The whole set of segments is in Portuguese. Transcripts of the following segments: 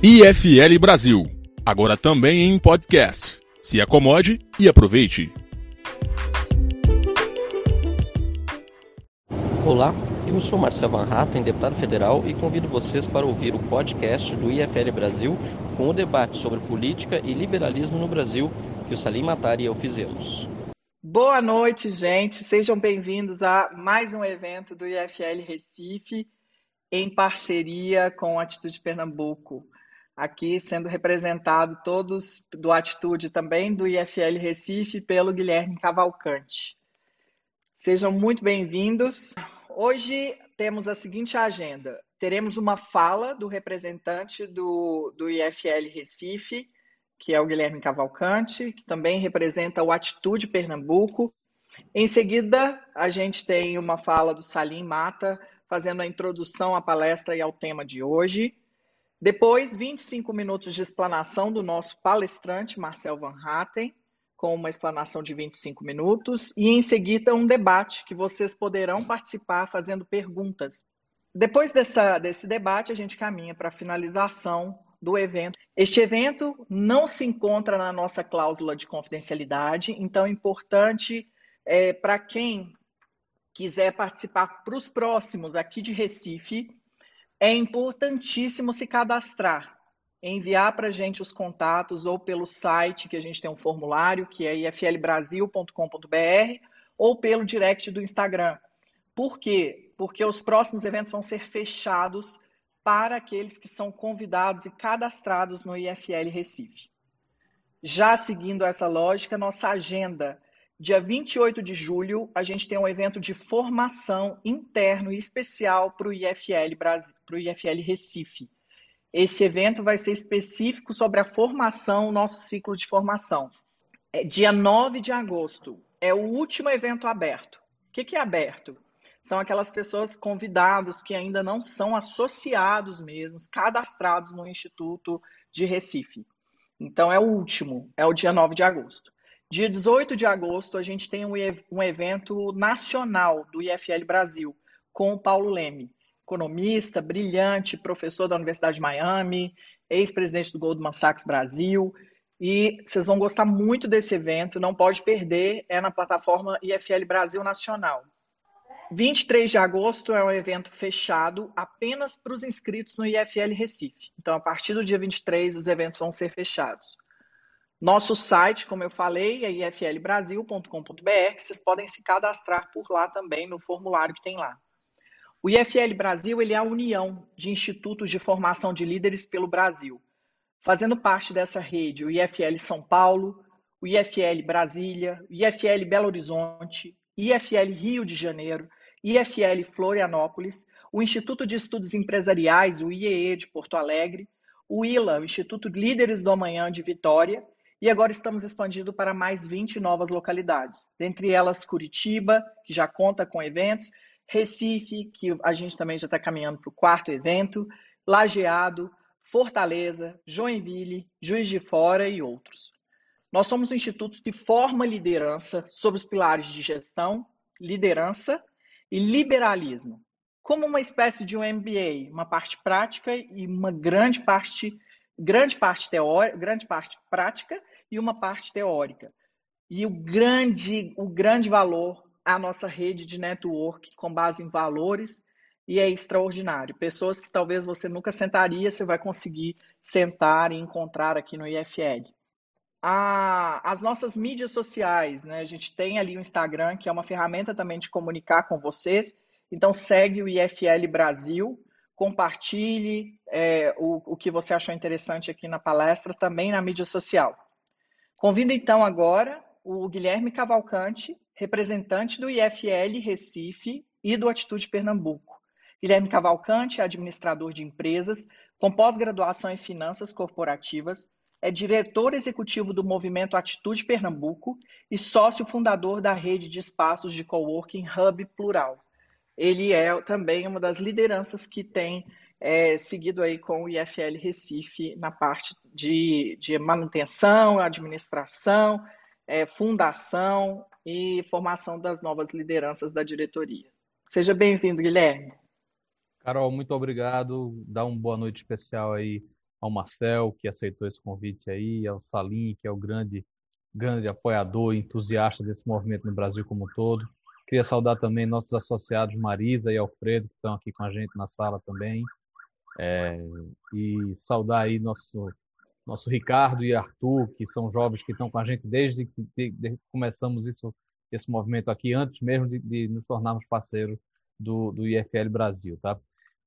IFL Brasil, agora também em podcast. Se acomode e aproveite. Olá, eu sou Marcel Van Hatten, deputado federal, e convido vocês para ouvir o podcast do IFL Brasil com o debate sobre política e liberalismo no Brasil que o Salim Matar e eu fizemos. Boa noite, gente. Sejam bem-vindos a mais um evento do IFL Recife, em parceria com a Atitude Pernambuco. Aqui sendo representado todos do Atitude também do IFL Recife pelo Guilherme Cavalcante. Sejam muito bem-vindos. Hoje temos a seguinte agenda: teremos uma fala do representante do, do IFL Recife, que é o Guilherme Cavalcante, que também representa o Atitude Pernambuco. Em seguida, a gente tem uma fala do Salim Mata, fazendo a introdução à palestra e ao tema de hoje. Depois, 25 minutos de explanação do nosso palestrante, Marcel Van Hatten, com uma explanação de 25 minutos. E em seguida, um debate que vocês poderão participar fazendo perguntas. Depois dessa, desse debate, a gente caminha para a finalização do evento. Este evento não se encontra na nossa cláusula de confidencialidade, então é importante é, para quem quiser participar para os próximos aqui de Recife, é importantíssimo se cadastrar, enviar para a gente os contatos ou pelo site que a gente tem um formulário, que é iflbrasil.com.br, ou pelo direct do Instagram. Por quê? Porque os próximos eventos vão ser fechados para aqueles que são convidados e cadastrados no IFL Recife. Já seguindo essa lógica, nossa agenda, dia 28 de julho, a gente tem um evento de formação interno e especial para o IFL Brasil, IFL Recife. Esse evento vai ser específico sobre a formação, nosso ciclo de formação. É dia 9 de agosto, é o último evento aberto. O que, que é aberto? são aquelas pessoas convidados que ainda não são associados mesmos, cadastrados no Instituto de Recife. Então é o último, é o dia 9 de agosto. Dia 18 de agosto, a gente tem um evento nacional do IFL Brasil, com o Paulo Leme, economista, brilhante, professor da Universidade de Miami, ex-presidente do Goldman Sachs Brasil. E vocês vão gostar muito desse evento, não pode perder, é na plataforma IFL Brasil Nacional. 23 de agosto é um evento fechado apenas para os inscritos no IFL Recife. Então, a partir do dia 23, os eventos vão ser fechados. Nosso site, como eu falei, é iflbrasil.com.br. Vocês podem se cadastrar por lá também no formulário que tem lá. O IFL Brasil ele é a união de institutos de formação de líderes pelo Brasil. Fazendo parte dessa rede, o IFL São Paulo, o IFL Brasília, o IFL Belo Horizonte, IFL Rio de Janeiro, IFL Florianópolis, o Instituto de Estudos Empresariais, o IEE de Porto Alegre, o ILA, o Instituto Líderes do Amanhã de Vitória, e agora estamos expandindo para mais 20 novas localidades, dentre elas Curitiba, que já conta com eventos, Recife, que a gente também já está caminhando para o quarto evento, Lajeado, Fortaleza, Joinville, Juiz de Fora e outros. Nós somos um instituto que forma liderança sobre os pilares de gestão, liderança e liberalismo, como uma espécie de um MBA, uma parte prática e uma grande parte, grande parte teórica, grande parte prática e uma parte teórica. E o grande, o grande valor a nossa rede de network com base em valores e é extraordinário. Pessoas que talvez você nunca sentaria, você vai conseguir sentar e encontrar aqui no IFL as nossas mídias sociais, né? A gente tem ali o Instagram, que é uma ferramenta também de comunicar com vocês. Então segue o IFL Brasil, compartilhe é, o, o que você achou interessante aqui na palestra, também na mídia social. Convido então agora o Guilherme Cavalcante, representante do IFL Recife e do Atitude Pernambuco. Guilherme Cavalcante é administrador de empresas, com pós-graduação em finanças corporativas, é diretor executivo do movimento Atitude Pernambuco e sócio fundador da rede de espaços de coworking Hub Plural. Ele é também uma das lideranças que tem é, seguido aí com o IFL Recife na parte de, de manutenção, administração, é, fundação e formação das novas lideranças da diretoria. Seja bem-vindo, Guilherme. Carol, muito obrigado. Dá uma boa noite especial aí ao Marcel, que aceitou esse convite aí, ao Salim, que é o grande, grande apoiador e entusiasta desse movimento no Brasil como um todo. Queria saudar também nossos associados Marisa e Alfredo, que estão aqui com a gente na sala também. É, e saudar aí nosso, nosso Ricardo e Arthur, que são jovens que estão com a gente desde que de, de, começamos isso, esse movimento aqui, antes mesmo de, de nos tornarmos parceiros do, do IFL Brasil. Tá?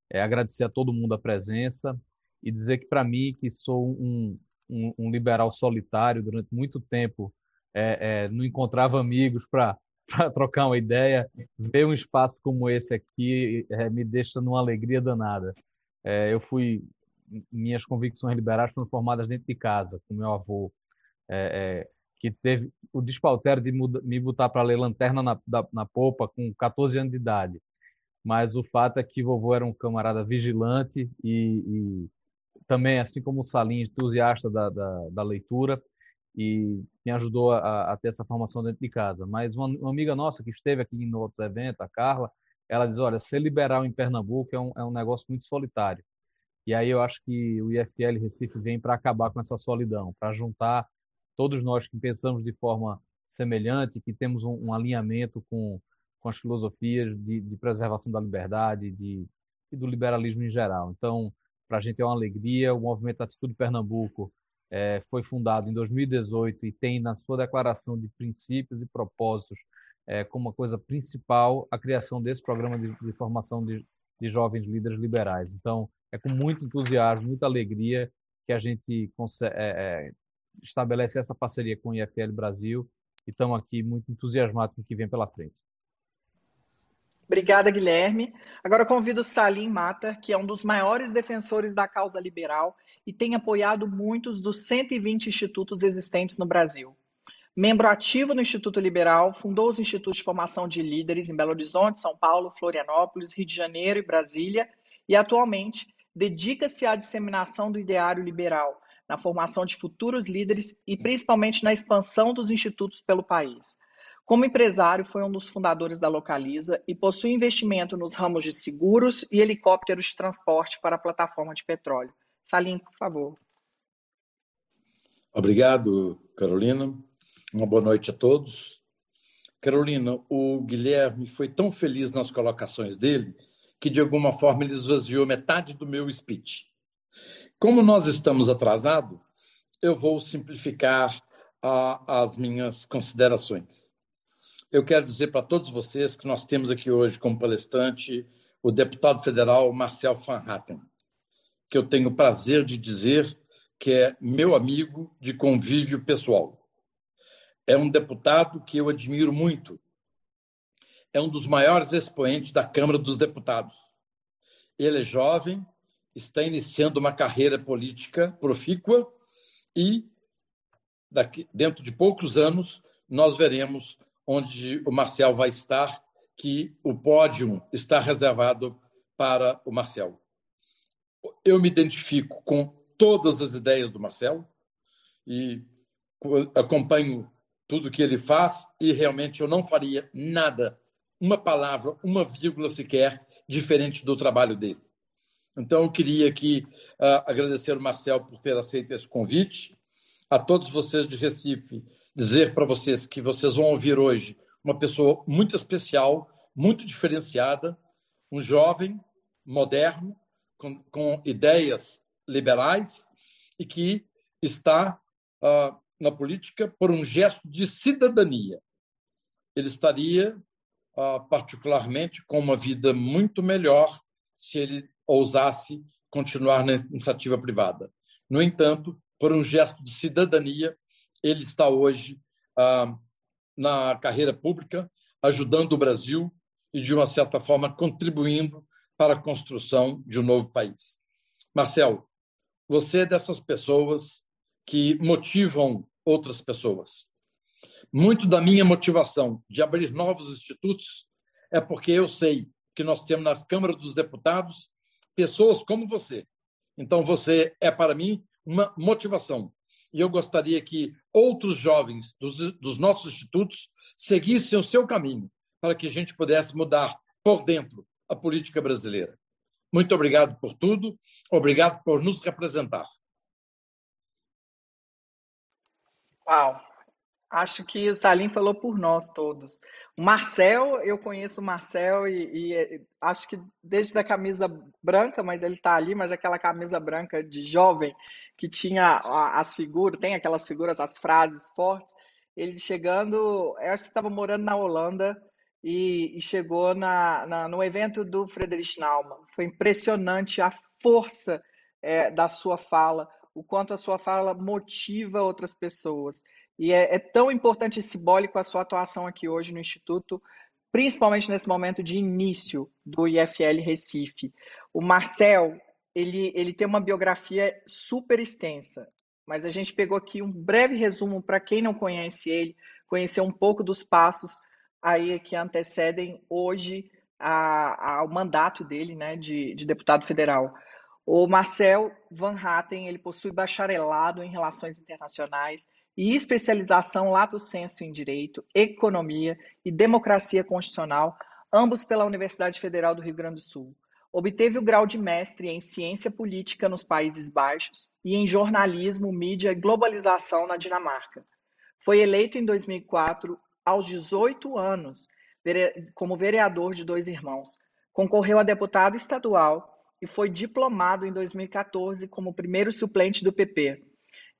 É, agradecer a todo mundo a presença e dizer que, para mim, que sou um, um, um, liberal solitário, durante muito tempo é, é, não encontrava amigos para trocar uma ideia, ver um espaço como esse aqui é, me deixa numa alegria danada. É, eu fui, minhas convicções liberais foram formadas dentro de casa, com meu avô, é, é, que teve o despautério de me botar para ler Lanterna na, da, na Popa com 14 anos de idade. Mas o fato é que vovô era um camarada vigilante e, e também, assim como o Salim, entusiasta da, da, da leitura e me ajudou a, a, ter essa formação dentro de casa. Mas uma, uma, amiga nossa que esteve aqui em outros eventos, a Carla, ela diz, olha, ser liberal em Pernambuco é um, é um negócio muito solitário. E aí eu acho que o IFL Recife vem para acabar com essa solidão, para juntar todos nós que pensamos de forma semelhante, que temos um, um alinhamento com, com as filosofias de, de preservação da liberdade de, e do liberalismo em geral. Então, para a gente é uma alegria. O Movimento Atitude Pernambuco é, foi fundado em 2018 e tem na sua declaração de princípios e propósitos é, como uma coisa principal a criação desse programa de, de formação de, de, jovens líderes liberais. Então, é com muito entusiasmo, muita alegria que a gente é, é, estabelece essa parceria com o IFL Brasil e estamos aqui muito entusiasmados com o que vem pela frente. Obrigada, Guilherme. Agora convido Salim Matar, que é um dos maiores defensores da causa liberal e tem apoiado muitos dos 120 institutos existentes no Brasil. Membro ativo no Instituto Liberal, fundou os Institutos de Formação de Líderes em Belo Horizonte, São Paulo, Florianópolis, Rio de Janeiro e Brasília, e atualmente dedica-se à disseminação do ideário liberal, na formação de futuros líderes e principalmente na expansão dos institutos pelo país. Como empresário, foi um dos fundadores da Localiza e possui investimento nos ramos de seguros e helicópteros de transporte para a plataforma de petróleo. Salim, por favor. Obrigado, Carolina. Uma boa noite a todos. Carolina, o Guilherme foi tão feliz nas colocações dele que, de alguma forma, ele esvaziou metade do meu speech. Como nós estamos atrasados, eu vou simplificar uh, as minhas considerações. Eu quero dizer para todos vocês que nós temos aqui hoje como palestrante o deputado federal Marcel Van Hatten, que eu tenho o prazer de dizer que é meu amigo de convívio pessoal. É um deputado que eu admiro muito. É um dos maiores expoentes da Câmara dos Deputados. Ele é jovem, está iniciando uma carreira política profícua e daqui, dentro de poucos anos nós veremos onde o Marcel vai estar, que o pódio está reservado para o Marcel. Eu me identifico com todas as ideias do Marcel e acompanho tudo que ele faz e realmente eu não faria nada, uma palavra, uma vírgula sequer diferente do trabalho dele. Então, eu queria aqui uh, agradecer o Marcel por ter aceito esse convite, a todos vocês de Recife dizer para vocês que vocês vão ouvir hoje uma pessoa muito especial, muito diferenciada, um jovem moderno, com, com ideias liberais e que está uh, na política por um gesto de cidadania. Ele estaria, uh, particularmente, com uma vida muito melhor se ele ousasse continuar na iniciativa privada. No entanto, por um gesto de cidadania, ele está hoje ah, na carreira pública, ajudando o Brasil e, de uma certa forma, contribuindo para a construção de um novo país. Marcel, você é dessas pessoas que motivam outras pessoas. Muito da minha motivação de abrir novos institutos é porque eu sei que nós temos na Câmara dos Deputados pessoas como você. Então, você é, para mim, uma motivação e eu gostaria que outros jovens dos, dos nossos institutos seguissem o seu caminho, para que a gente pudesse mudar por dentro a política brasileira. Muito obrigado por tudo, obrigado por nos representar. Uau! Acho que o Salim falou por nós todos. O Marcel, eu conheço o Marcel e, e acho que desde a camisa branca, mas ele está ali, mas aquela camisa branca de jovem que tinha as figuras, tem aquelas figuras, as frases fortes. Ele chegando, eu acho que estava morando na Holanda e, e chegou na, na, no evento do Friedrich Naumann. Foi impressionante a força é, da sua fala, o quanto a sua fala motiva outras pessoas. E é, é tão importante e simbólico a sua atuação aqui hoje no Instituto, principalmente nesse momento de início do IFL Recife. O Marcel, ele, ele tem uma biografia super extensa, mas a gente pegou aqui um breve resumo para quem não conhece ele, conhecer um pouco dos passos aí que antecedem hoje ao mandato dele, né, de, de deputado federal. O Marcel Van Hatten, ele possui bacharelado em Relações Internacionais e especialização lato sensu em Direito, Economia e Democracia Constitucional, ambos pela Universidade Federal do Rio Grande do Sul. Obteve o grau de mestre em Ciência Política nos Países Baixos e em Jornalismo, Mídia e Globalização na Dinamarca. Foi eleito em 2004, aos 18 anos, como vereador de dois irmãos. Concorreu a deputado estadual e foi diplomado em 2014 como primeiro suplente do PP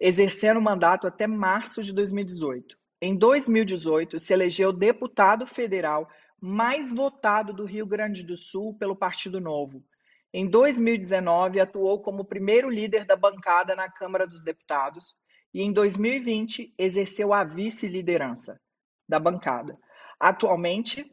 exercendo o mandato até março de 2018. Em 2018, se elegeu deputado federal mais votado do Rio Grande do Sul pelo Partido Novo. Em 2019, atuou como primeiro líder da bancada na Câmara dos Deputados e em 2020 exerceu a vice-liderança da bancada. Atualmente,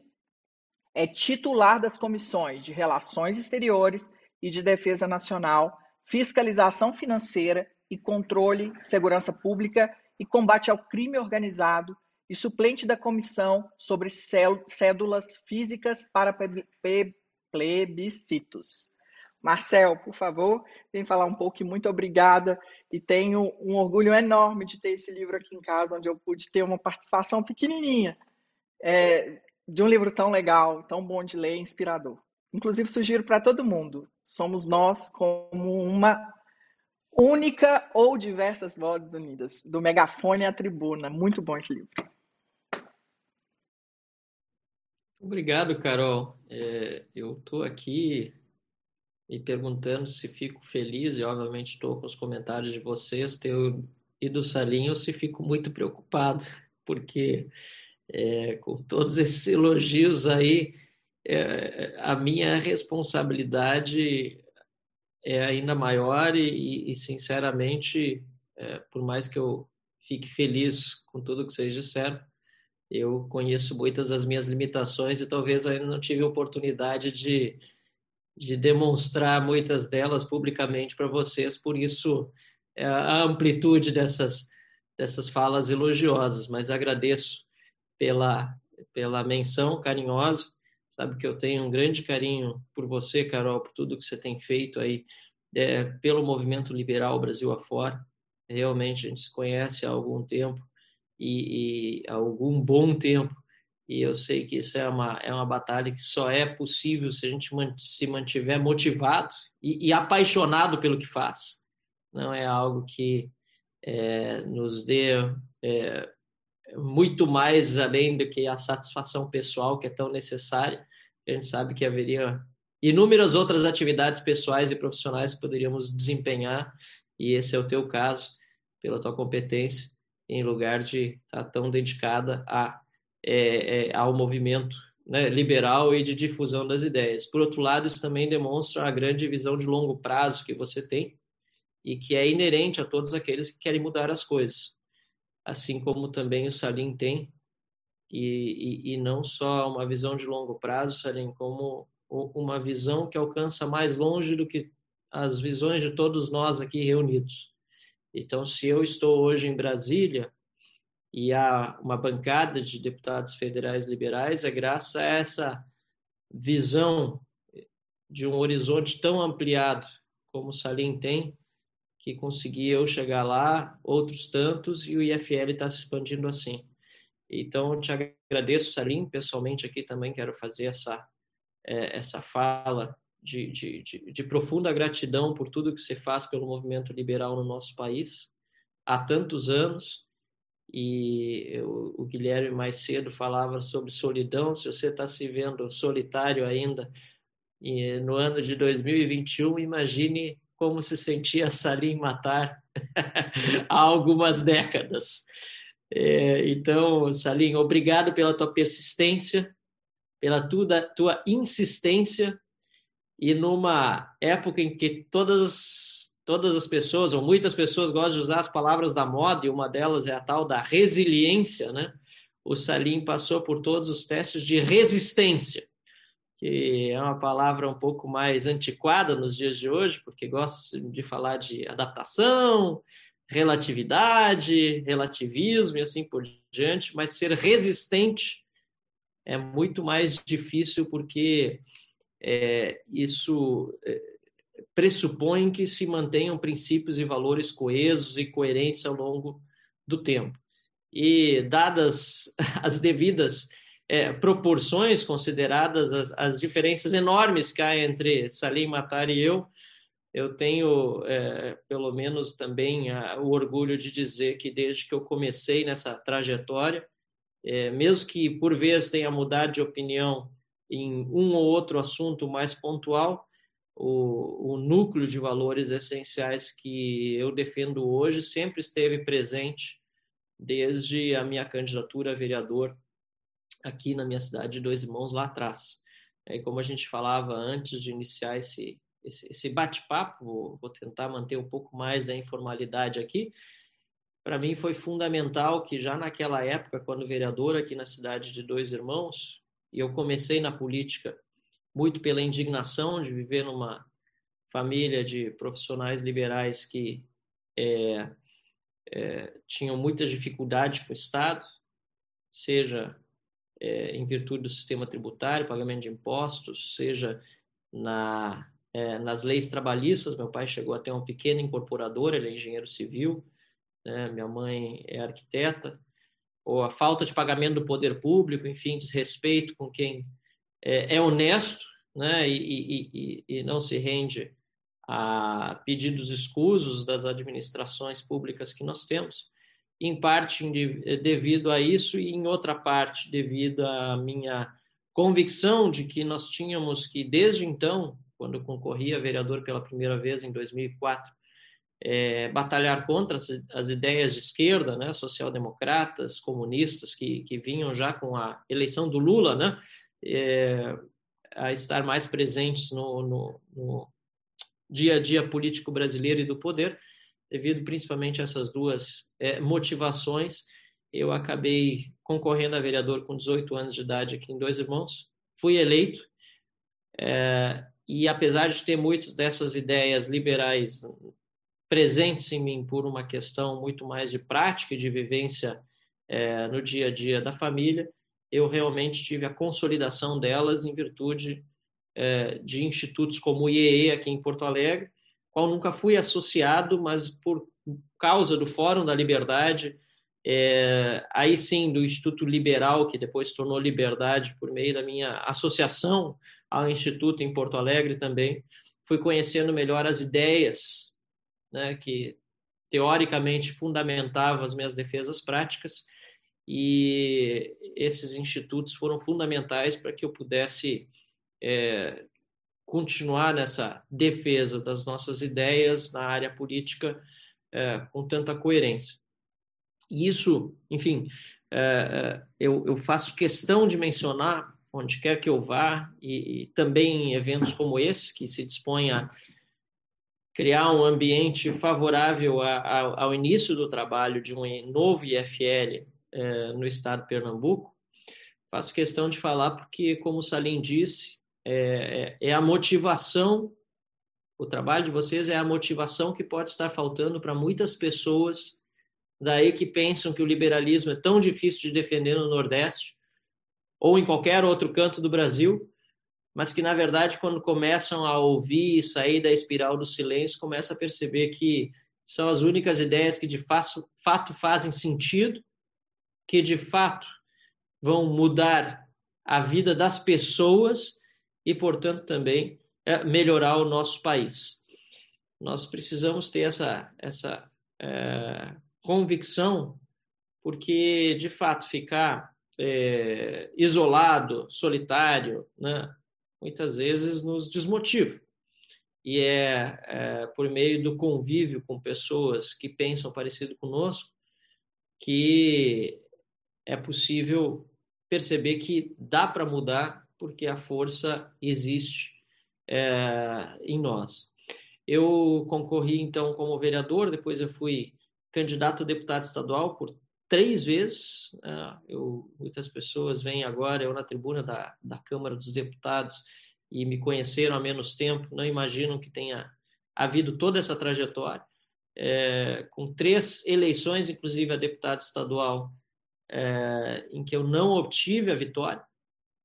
é titular das comissões de Relações Exteriores e de Defesa Nacional, Fiscalização Financeira e Controle, Segurança Pública e Combate ao Crime Organizado e suplente da Comissão sobre Cédulas Físicas para Plebiscitos. Marcel, por favor, vem falar um pouco e muito obrigada. E tenho um orgulho enorme de ter esse livro aqui em casa, onde eu pude ter uma participação pequenininha é, de um livro tão legal, tão bom de ler, inspirador. Inclusive, sugiro para todo mundo. Somos nós como uma Única ou diversas vozes unidas, do megafone à tribuna. Muito bom esse livro. Obrigado, Carol. É, eu estou aqui me perguntando se fico feliz, e obviamente estou com os comentários de vocês, teu e do Salinho, se fico muito preocupado, porque é, com todos esses elogios aí, é, a minha responsabilidade é ainda maior e, e sinceramente, é, por mais que eu fique feliz com tudo que vocês disseram, eu conheço muitas das minhas limitações e talvez ainda não tive oportunidade de, de demonstrar muitas delas publicamente para vocês, por isso é, a amplitude dessas, dessas falas elogiosas, mas agradeço pela, pela menção carinhosa Sabe que eu tenho um grande carinho por você, Carol, por tudo que você tem feito aí é, pelo movimento liberal Brasil afora. Realmente a gente se conhece há algum tempo e, e há algum bom tempo e eu sei que isso é uma, é uma batalha que só é possível se a gente se mantiver motivado e, e apaixonado pelo que faz. Não é algo que é, nos dê é, muito mais além do que a satisfação pessoal que é tão necessária. A gente sabe que haveria inúmeras outras atividades pessoais e profissionais que poderíamos desempenhar, e esse é o teu caso, pela tua competência, em lugar de estar tão dedicada a, é, é, ao movimento né, liberal e de difusão das ideias. Por outro lado, isso também demonstra a grande visão de longo prazo que você tem e que é inerente a todos aqueles que querem mudar as coisas assim como também o Salim tem, e, e, e, não só uma visão de longo prazo, Salim, como uma visão que alcança mais longe do que as visões de todos nós aqui reunidos. Então, se eu estou hoje em Brasília e há uma bancada de deputados federais liberais, é graças a essa visão de um horizonte tão ampliado como o Salim tem, que consegui eu chegar lá, outros tantos, e o IFL está se expandindo assim. Então, eu te agradeço, Salim, pessoalmente aqui também quero fazer essa, é, essa fala de, de, de, de, profunda gratidão por tudo que você faz pelo movimento liberal no nosso país há tantos anos e o, o Guilherme mais cedo falava sobre solidão. Se você está se vendo solitário ainda no ano de 2021, imagine como se sentia Salim Matar há algumas décadas. É, então, Salim, obrigado pela tua persistência, pela tua, tua insistência e numa época em que todas todas as pessoas ou muitas pessoas gostam de usar as palavras da moda e uma delas é a tal da resiliência, né? O Salim passou por todos os testes de resistência, que é uma palavra um pouco mais antiquada nos dias de hoje, porque gosto de falar de adaptação, relatividade, relativismo e assim por diante, mas ser resistente é muito mais difícil porque é, isso é, pressupõe que se mantenham princípios e valores coesos e coerentes ao longo do tempo. E, dadas as devidas é, proporções, consideradas as, as, diferenças enormes que há entre Salim Matar e eu, eu tenho, é, pelo menos, também a, o orgulho de dizer que desde que eu comecei nessa trajetória, é, mesmo que por vezes tenha mudado de opinião em um ou outro assunto mais pontual, o, o núcleo de valores essenciais que eu defendo hoje sempre esteve presente desde a minha candidatura a vereador aqui na minha cidade de Dois Irmãos lá atrás. É, como a gente falava antes de iniciar esse, esse, esse bate-papo, vou, vou tentar manter um pouco mais da informalidade aqui. Para mim foi fundamental que já naquela época, quando vereador aqui na cidade de Dois Irmãos, e eu comecei na política muito pela indignação de viver numa família de profissionais liberais que é, é, tinham muitas dificuldades com o Estado, seja é, em virtude do sistema tributário, pagamento de impostos, seja na, é, nas leis trabalhistas. Meu pai chegou a ter uma pequena incorporadora, ele é engenheiro civil, né? minha mãe é arquiteta, ou a falta de pagamento do poder público, enfim, desrespeito com quem é, é honesto né? e, e, e, e não se rende a pedidos escusos das administrações públicas que nós temos, em parte devido a isso e em outra parte devido à minha convicção de que nós tínhamos que, desde então, quando concorri a vereador pela primeira vez em 2004, é, batalhar contra as, as, ideias de esquerda, né, social-democratas, comunistas, que, que vinham já com a eleição do Lula, né, é, a estar mais presentes no, no, no, dia a dia político brasileiro e do poder, devido principalmente a essas duas é, motivações, eu acabei concorrendo a vereador com 18 anos de idade aqui em Dois Irmãos, fui eleito, é, e apesar de ter muitas dessas ideias liberais presentes em mim por uma questão muito mais de prática e de vivência é, no dia a dia da família, eu realmente tive a consolidação delas em virtude é, de institutos como o IEE aqui em Porto Alegre, qual nunca fui associado, mas por causa do Fórum da Liberdade, é, aí sim do Instituto Liberal, que depois tornou Liberdade por meio da minha associação ao Instituto em Porto Alegre também, fui conhecendo melhor as ideias né, que teoricamente fundamentava as minhas defesas práticas, e esses institutos foram fundamentais para que eu pudesse é, continuar nessa defesa das nossas ideias na área política é, com tanta coerência. E isso, enfim, é, é eu, eu, faço questão de mencionar onde quer que eu vá, e, e também em eventos como esse, que se dispõe a criar um ambiente favorável a, a, ao início do trabalho de um novo IFL é, no estado de Pernambuco, faço questão de falar porque, como o Salim disse, é, é, é a motivação, o trabalho de vocês é a motivação que pode estar faltando para muitas pessoas daí que pensam que o liberalismo é tão difícil de defender no Nordeste ou em qualquer outro canto do Brasil, mas que na verdade quando começam a ouvir e sair da espiral do silêncio, começam a perceber que são as únicas ideias que de fato fazem sentido, que de fato vão mudar a vida das pessoas e, portanto, também é, melhorar o nosso país. Nós precisamos ter essa, essa é, convicção porque, de fato, ficar é, isolado, solitário, né, muitas vezes nos desmotiva. E é, é, por meio do convívio com pessoas que pensam parecido conosco que é possível perceber que dá para mudar porque a força existe é, em nós. Eu concorri então como vereador, depois eu fui candidato a deputado estadual por três vezes. É, eu, muitas pessoas vêm agora, eu na tribuna da, da Câmara dos Deputados, e me conheceram há menos tempo, não imaginam que tenha havido toda essa trajetória. É, com três eleições, inclusive a deputado estadual, é, em que eu não obtive a vitória.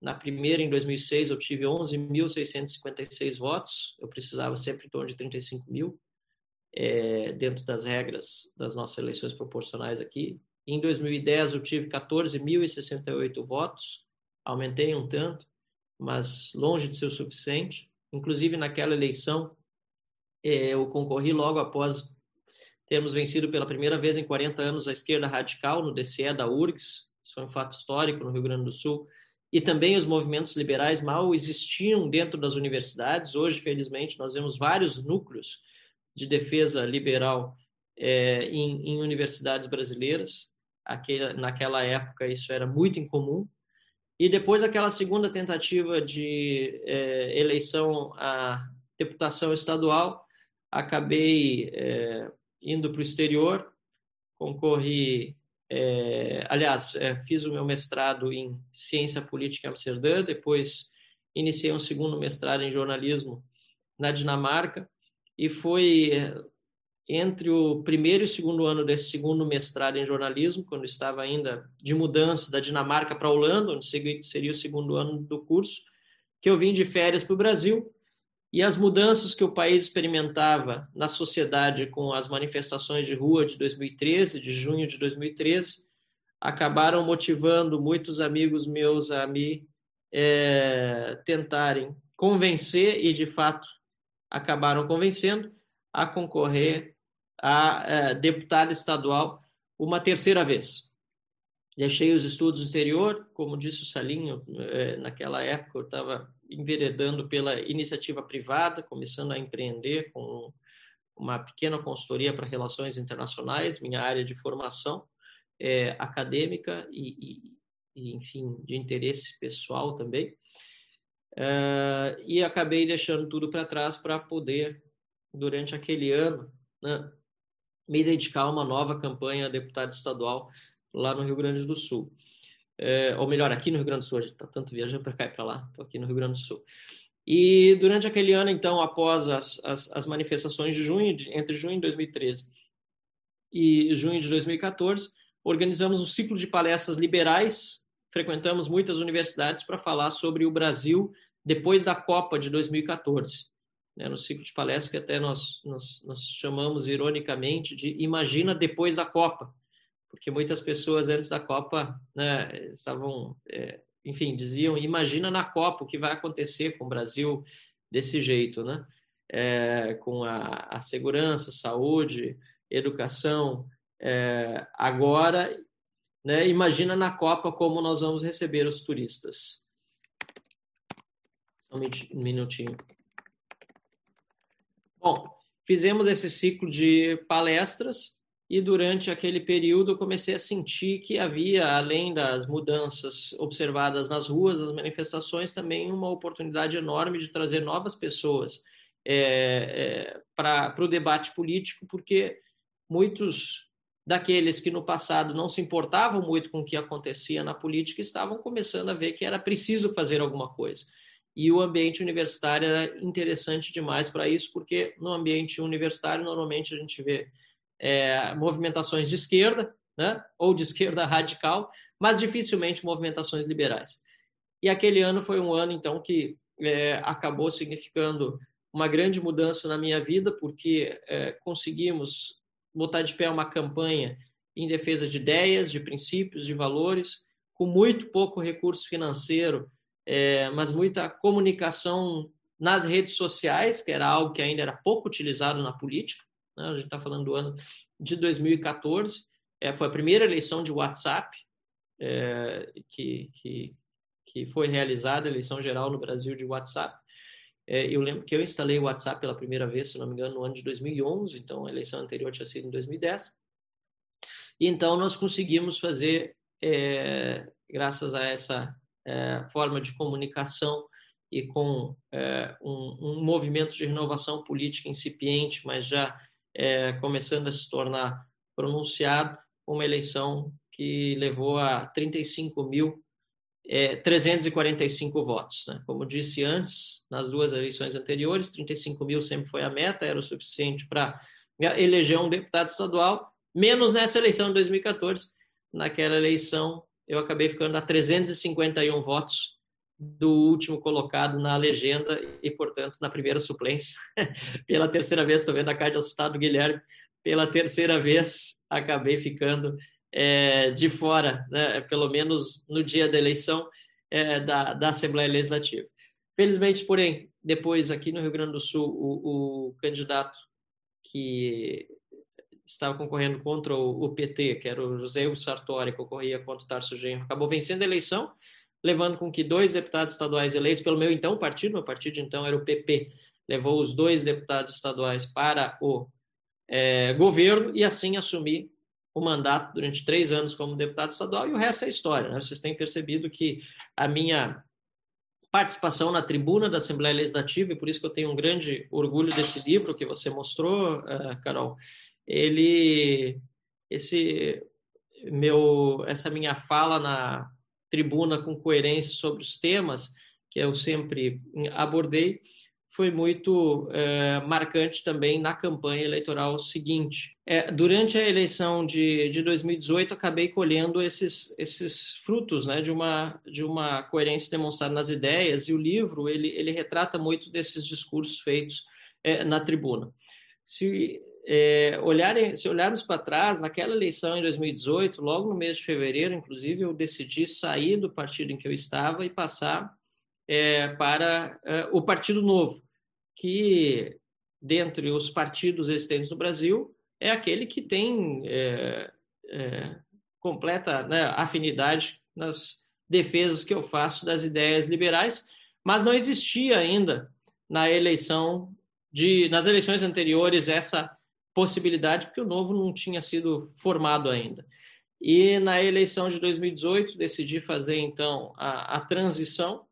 Na primeira, em 2006, eu tive 11.656 votos, eu precisava sempre em torno de 35 mil, é, dentro das regras das nossas eleições proporcionais aqui. Em 2010, eu tive 14.068 votos, aumentei um tanto, mas longe de ser o suficiente. Inclusive, naquela eleição, é, eu concorri logo após termos vencido pela primeira vez em 40 anos a esquerda radical no DCE da URGS, isso foi um fato histórico no Rio Grande do Sul, e também os movimentos liberais mal existiam dentro das universidades. Hoje, felizmente, nós vemos vários núcleos de defesa liberal é, em, em universidades brasileiras aquele, naquela época isso era muito incomum. E depois aquela segunda tentativa de é, eleição à deputação estadual, acabei é, indo para o exterior, concorri, é, aliás, é, fiz o meu mestrado em ciência política em Amsterdã, depois iniciei um segundo mestrado em jornalismo na Dinamarca, e foi é, entre o primeiro e segundo ano desse segundo mestrado em jornalismo, quando estava ainda de mudança da Dinamarca para a Holanda, onde seria o segundo ano do curso, que eu vim de férias para o Brasil e as mudanças que o país experimentava na sociedade com as manifestações de rua de 2013, de junho de 2013, acabaram motivando muitos amigos meus a me é, tentarem convencer e de fato acabaram convencendo a concorrer a é, deputada estadual uma terceira vez. Deixei os estudos no exterior, como disse o Salinho, é, naquela época eu estava enveredando pela iniciativa privada, começando a empreender com uma pequena consultoria para relações internacionais, minha área de formação é, acadêmica e, e, e, enfim, de interesse pessoal também. Uh, e acabei deixando tudo para trás para poder, durante aquele ano, né, me dedicar a uma nova campanha a deputado estadual lá no Rio Grande do Sul. É, ou melhor, aqui no Rio Grande do Sul, a gente está tanto viajando para cá e para lá, estou aqui no Rio Grande do Sul. E durante aquele ano, então, após as, as, as manifestações de junho, de, entre junho de 2013 e junho de 2014, organizamos um ciclo de palestras liberais, frequentamos muitas universidades para falar sobre o Brasil depois da Copa de 2014 né, no ciclo de palestras que até nós, nós, nós chamamos ironicamente de Imagina depois da Copa, porque muitas pessoas antes da Copa né, estavam, é, enfim, diziam: Imagina na Copa o que vai acontecer com o Brasil desse jeito, né? É, com a, a, segurança, saúde, educação. É, agora, né, imagina na Copa como nós vamos receber os turistas. Um minutinho. Bom, fizemos esse ciclo de palestras e durante aquele período comecei a sentir que havia, além das mudanças observadas nas ruas, as manifestações, também uma oportunidade enorme de trazer novas pessoas é, é, para o debate político, porque muitos daqueles que no passado não se importavam muito com o que acontecia na política estavam começando a ver que era preciso fazer alguma coisa. E o ambiente universitário era interessante demais para isso, porque no ambiente universitário normalmente a gente vê é, movimentações de esquerda, né, ou de esquerda radical, mas dificilmente movimentações liberais. E aquele ano foi um ano, então, que é, acabou significando uma grande mudança na minha vida, porque é, conseguimos botar de pé uma campanha em defesa de ideias, de princípios, de valores, com muito pouco recurso financeiro é, mas muita comunicação nas redes sociais, que era algo que ainda era pouco utilizado na política. Né? A gente está falando do ano de 2014. É, foi a primeira eleição de WhatsApp é, que, que, que foi realizada, eleição geral no Brasil de WhatsApp. É, eu lembro que eu instalei o WhatsApp pela primeira vez, se não me engano, no ano de 2011, então a eleição anterior tinha sido em 2010. E então nós conseguimos fazer, é, graças a essa é, forma de comunicação e com é, um, um, movimento de renovação política incipiente, mas já é, começando a se tornar pronunciado, uma eleição que levou a 35 mil é, 345 votos. Né? Como disse antes, nas duas eleições anteriores, 35 mil sempre foi a meta, era o suficiente para eleger um deputado estadual, menos nessa eleição de 2014. Naquela eleição, eu acabei ficando a 351 votos do último colocado na legenda e, portanto, na primeira suplência. Pela terceira vez, estou vendo a cara de assustado Guilherme, pela terceira vez acabei ficando é, de fora, né, pelo menos no dia da eleição é, da, da Assembleia Legislativa. Felizmente, porém, depois aqui no Rio Grande do Sul, o, o candidato que estava concorrendo contra o, o, PT, que era o José Sartori, que concorria contra o Tarso Genro, acabou vencendo a eleição, levando com que dois deputados estaduais eleitos pelo meu então partido, meu partido então era o PP, levou os dois deputados estaduais para o é, governo e assim assumir o mandato durante três anos como deputado estadual e o resto é história. Né? Vocês têm percebido que a minha participação na tribuna da Assembleia Legislativa, e por isso que eu tenho um grande orgulho desse livro que você mostrou, uh, Carol, ele, esse meu, essa minha fala na tribuna com coerência sobre os temas que eu sempre abordei, foi muito é, marcante também na campanha eleitoral seguinte. É, durante a eleição de, de 2018, acabei colhendo esses, esses frutos né, de, uma, de uma coerência demonstrada nas ideias, e o livro ele, ele retrata muito desses discursos feitos é, na tribuna. Se, é, olharem, se olharmos para trás, naquela eleição em 2018, logo no mês de fevereiro, inclusive, eu decidi sair do partido em que eu estava e passar é, para é, o Partido Novo, que, dentre os partidos existentes no Brasil, é aquele que tem é, é, completa né, afinidade nas defesas que eu faço das ideias liberais, mas não existia ainda na eleição de, nas eleições anteriores essa possibilidade, porque o novo não tinha sido formado ainda. E na eleição de 2018 decidi fazer então a, a transição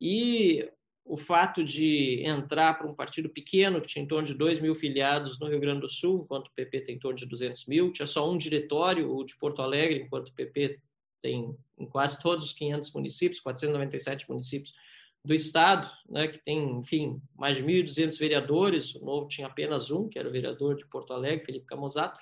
e o fato de entrar para um partido pequeno, que tinha em torno de 2 mil filiados no Rio Grande do Sul, enquanto o PP tem em torno de 200 mil, tinha só um diretório, o de Porto Alegre, enquanto o PP tem em quase todos os 500 municípios, 497 municípios do estado, né, que tem, enfim, mais de 1.200 vereadores, o Novo tinha apenas um, que era o vereador de Porto Alegre, Felipe Camozato,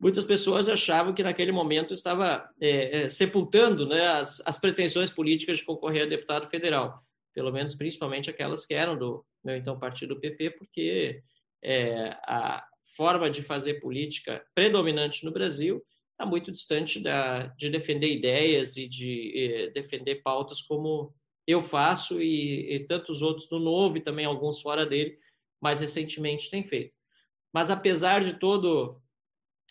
muitas pessoas achavam que naquele momento estava é, é, sepultando né, as, as pretensões políticas de concorrer a deputado federal. Pelo menos principalmente aquelas que eram do meu então partido PP, porque é, a forma de fazer política predominante no Brasil está muito distante da, de defender ideias e de eh, defender pautas como eu faço e, e, tantos outros no Novo e também alguns fora dele, mais recentemente têm feito. Mas apesar de todo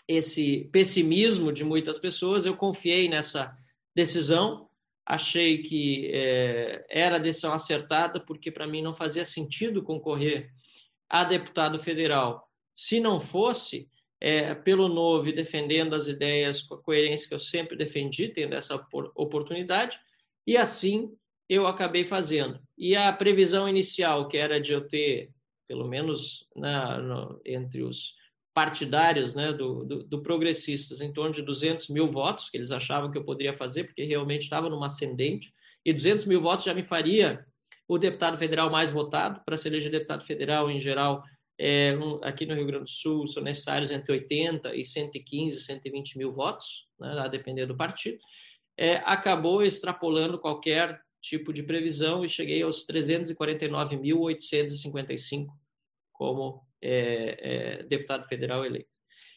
esse pessimismo de muitas pessoas, eu confiei nessa decisão achei que é, era a decisão acertada, porque para mim não fazia sentido concorrer a deputado federal se não fosse é, pelo Novo defendendo as ideias com a coerência que eu sempre defendi, tendo essa oportunidade, e assim eu acabei fazendo. E a previsão inicial, que era de eu ter, pelo menos na, no, entre os partidários né, do, do, do, Progressistas, em torno de 200 mil votos, que eles achavam que eu poderia fazer, porque realmente estava numa ascendente, e 200 mil votos já me faria o deputado federal mais votado. Para se eleger deputado federal, em geral, é, um, aqui no Rio Grande do Sul, são necessários entre 80 e 115, 120 mil votos, né, a depender do partido. É, acabou extrapolando qualquer tipo de previsão e cheguei aos 349.855 como é, é, deputado federal eleito.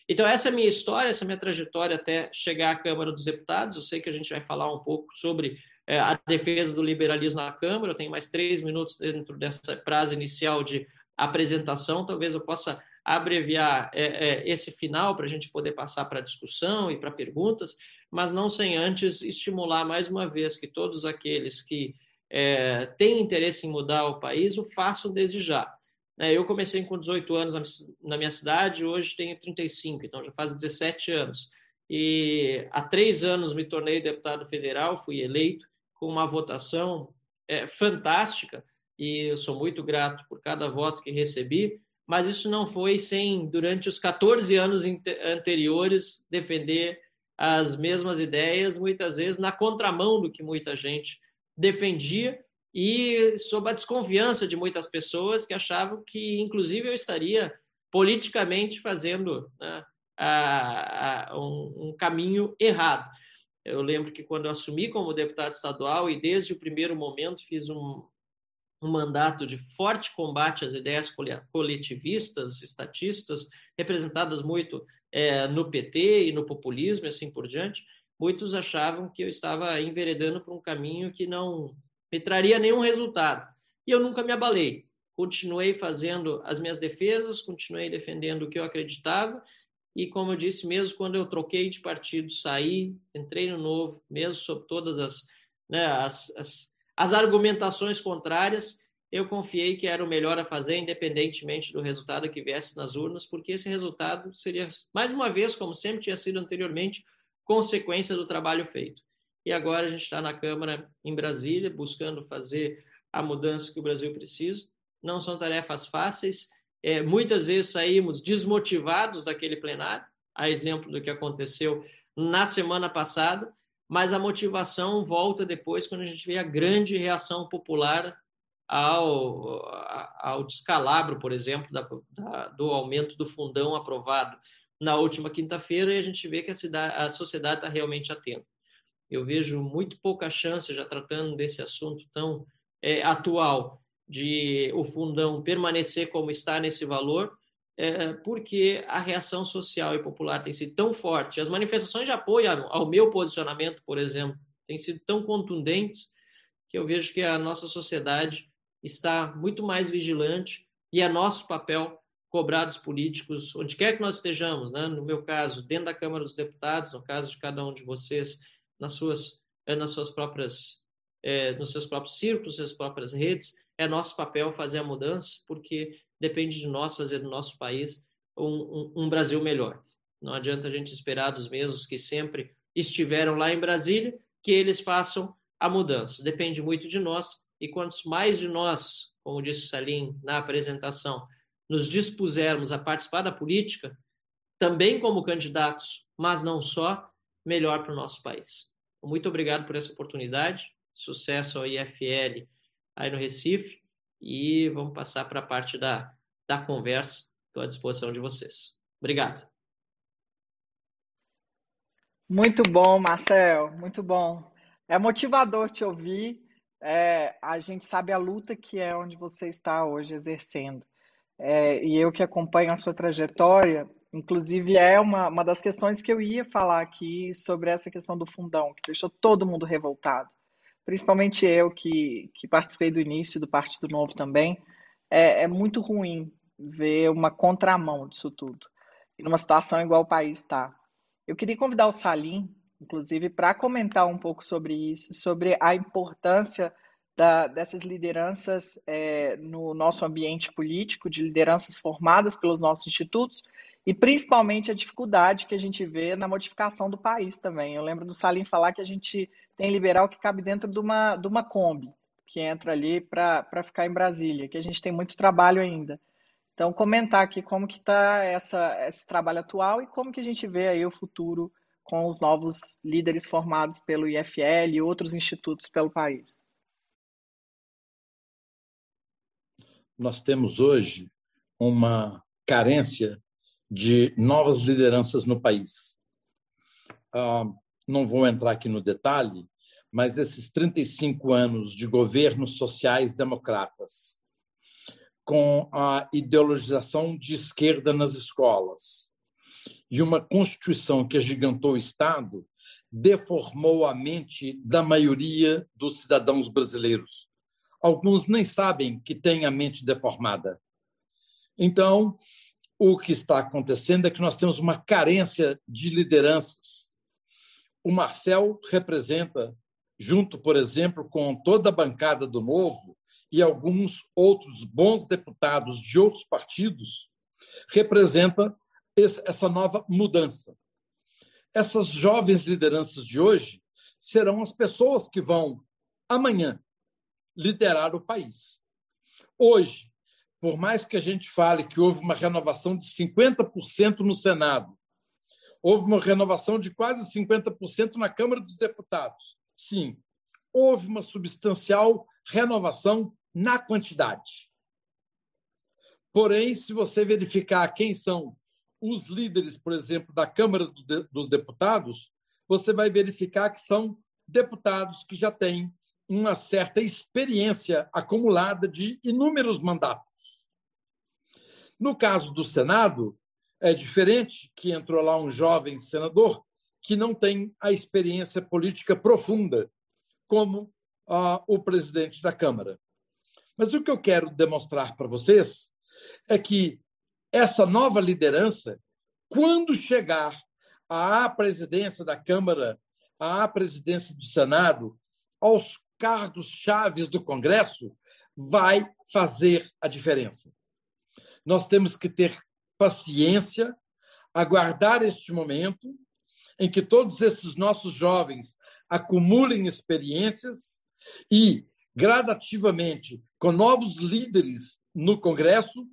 Então, essa é a minha história, essa é a minha trajetória até chegar à Câmara dos Deputados. Eu sei que a gente vai falar um pouco sobre é, a defesa do liberalismo na Câmara. Eu tenho mais três minutos dentro dessa frase inicial de apresentação. Talvez eu possa abreviar é, é, esse final para a gente poder passar para discussão e para perguntas, mas não sem antes estimular mais uma vez que todos aqueles que é, têm interesse em mudar o país o façam desde já. É, eu comecei com 18 anos na minha cidade, hoje tenho 35, então já faz 17 anos. E há três anos me tornei deputado federal, fui eleito com uma votação é, fantástica e eu sou muito grato por cada voto que recebi, mas isso não foi sem, durante os 14 anos anteriores, defender as mesmas ideias, muitas vezes na contramão do que muita gente defendia e sob a desconfiança de muitas pessoas que achavam que, inclusive, eu estaria politicamente fazendo né, a, a, um, um caminho errado. Eu lembro que quando eu assumi como deputado estadual e desde o primeiro momento fiz um, um mandato de forte combate às ideias coletivistas, estatistas, representadas muito é, no PT e no populismo e assim por diante, muitos achavam que eu estava enveredando por um caminho que não me traria nenhum resultado. E eu nunca me abalei. Continuei fazendo as minhas defesas, continuei defendendo o que eu acreditava. E, como eu disse, mesmo quando eu troquei de partido, saí, entrei no novo, mesmo sob todas as, né, as, as, as argumentações contrárias, eu confiei que era o melhor a fazer, independentemente do resultado que viesse nas urnas, porque esse resultado seria, mais uma vez, como sempre tinha sido anteriormente, consequência do trabalho feito. E agora a gente está na Câmara em Brasília, buscando fazer a mudança que o Brasil precisa. Não são tarefas fáceis. É, muitas vezes saímos desmotivados daquele plenário, a exemplo do que aconteceu na semana passada, mas a motivação volta depois quando a gente vê a grande reação popular ao, ao descalabro, por exemplo, da, da, do aumento do fundão aprovado na última quinta-feira e a gente vê que a, cidade, a sociedade está realmente atenta. Eu vejo muito pouca chance, já tratando desse assunto tão é, atual, de o fundão permanecer como está nesse valor, é, porque a reação social e popular tem sido tão forte, as manifestações de apoio ao meu posicionamento, por exemplo, têm sido tão contundentes, que eu vejo que a nossa sociedade está muito mais vigilante e é nosso papel cobrar dos políticos, onde quer que nós estejamos, né? no meu caso, dentro da Câmara dos Deputados, no caso de cada um de vocês, nas suas, eh, nas suas próprias, é, nos seus próprios círculos, nas suas próprias redes, é nosso papel fazer a mudança, porque depende de nós fazer do nosso país um, um, um Brasil melhor. Não adianta a gente esperar dos mesmos que sempre estiveram lá em Brasília que eles façam a mudança. Depende muito de nós e quantos mais de nós, como disse Salim na apresentação, nos dispusermos a participar da política, também como candidatos, mas não só, melhor para o nosso país. Muito obrigado por essa oportunidade. Sucesso ao IFL aí no Recife. E vamos passar para a parte da, da conversa. Estou à disposição de vocês. Obrigado. Muito bom, Marcel. Muito bom. É motivador te ouvir. É, a gente sabe a luta que é onde você está hoje exercendo. É, e eu que acompanho a sua trajetória, inclusive é uma, uma das questões que eu ia falar aqui sobre essa questão do fundão, que deixou todo mundo revoltado. Principalmente eu, que, que participei do início do Partido Novo também. É, é muito ruim ver uma contramão disso tudo. E numa situação igual o país está. Eu queria convidar o Salim, inclusive, para comentar um pouco sobre isso, sobre a importância da, dessas lideranças é, no nosso ambiente político, de lideranças formadas pelos nossos institutos, e principalmente a dificuldade que a gente vê na modificação do país também. Eu lembro do Salim falar que a gente tem liberal que cabe dentro de uma, de uma Kombi, que entra ali para ficar em Brasília, que a gente tem muito trabalho ainda. Então, comentar aqui como que está esse trabalho atual e como que a gente vê aí o futuro com os novos líderes formados pelo IFL e outros institutos pelo país. nós temos hoje uma carência de novas lideranças no país. Ah, não vou entrar aqui no detalhe, mas esses 35 anos de governos sociais democratas, com a ideologização de esquerda nas escolas e uma Constituição que agigantou o Estado, deformou a mente da maioria dos cidadãos brasileiros alguns nem sabem que têm a mente deformada. Então, o que está acontecendo é que nós temos uma carência de lideranças. O Marcel representa, junto, por exemplo, com toda a bancada do Novo e alguns outros bons deputados de outros partidos, representa essa nova mudança. Essas jovens lideranças de hoje serão as pessoas que vão, amanhã, liderar o país. Hoje, por mais que a gente fale que houve uma renovação de 50% no Senado, houve uma renovação de quase 50% na Câmara dos Deputados. Sim, houve uma substancial renovação na quantidade. Porém, se você verificar quem são os líderes, por exemplo, da Câmara dos Deputados, você vai verificar que são deputados que já têm uma certa experiência acumulada de inúmeros mandatos. No caso do Senado, é diferente que entrou lá um jovem senador que não tem a experiência política profunda, como ah, o presidente da Câmara. Mas o que eu quero demonstrar para vocês é que essa nova liderança, quando chegar à presidência da Câmara, à presidência do Senado, aos cargos chaves do Congresso, vai fazer a diferença. Nós temos que ter paciência, aguardar este momento em que todos esses nossos jovens acumulem experiências e, gradativamente, com novos líderes no Congresso,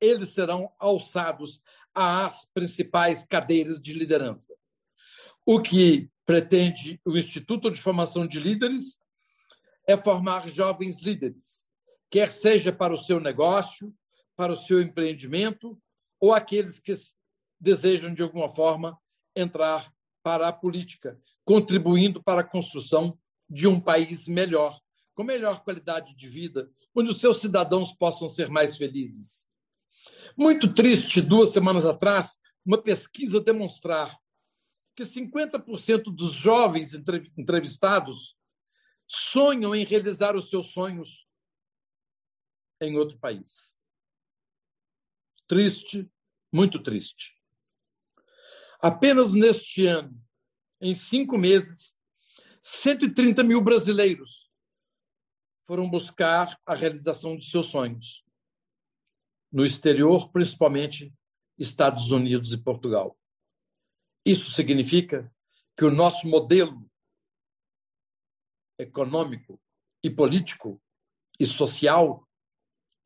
eles serão alçados às principais cadeiras de liderança. O que pretende o Instituto de Formação de Líderes é formar jovens líderes, quer seja para o seu negócio, para o seu empreendimento, ou aqueles que desejam, de alguma forma, entrar para a política, contribuindo para a construção de um país melhor, com melhor qualidade de vida, onde os seus cidadãos possam ser mais felizes. Muito triste, duas semanas atrás, uma pesquisa demonstrar que 50% dos jovens entrevistados sonham em realizar os seus sonhos em outro país. Triste, muito triste. Apenas neste ano, em cinco meses, 130 mil brasileiros foram buscar a realização de seus sonhos no exterior, principalmente Estados Unidos e Portugal. Isso significa que o nosso modelo econômico e político e social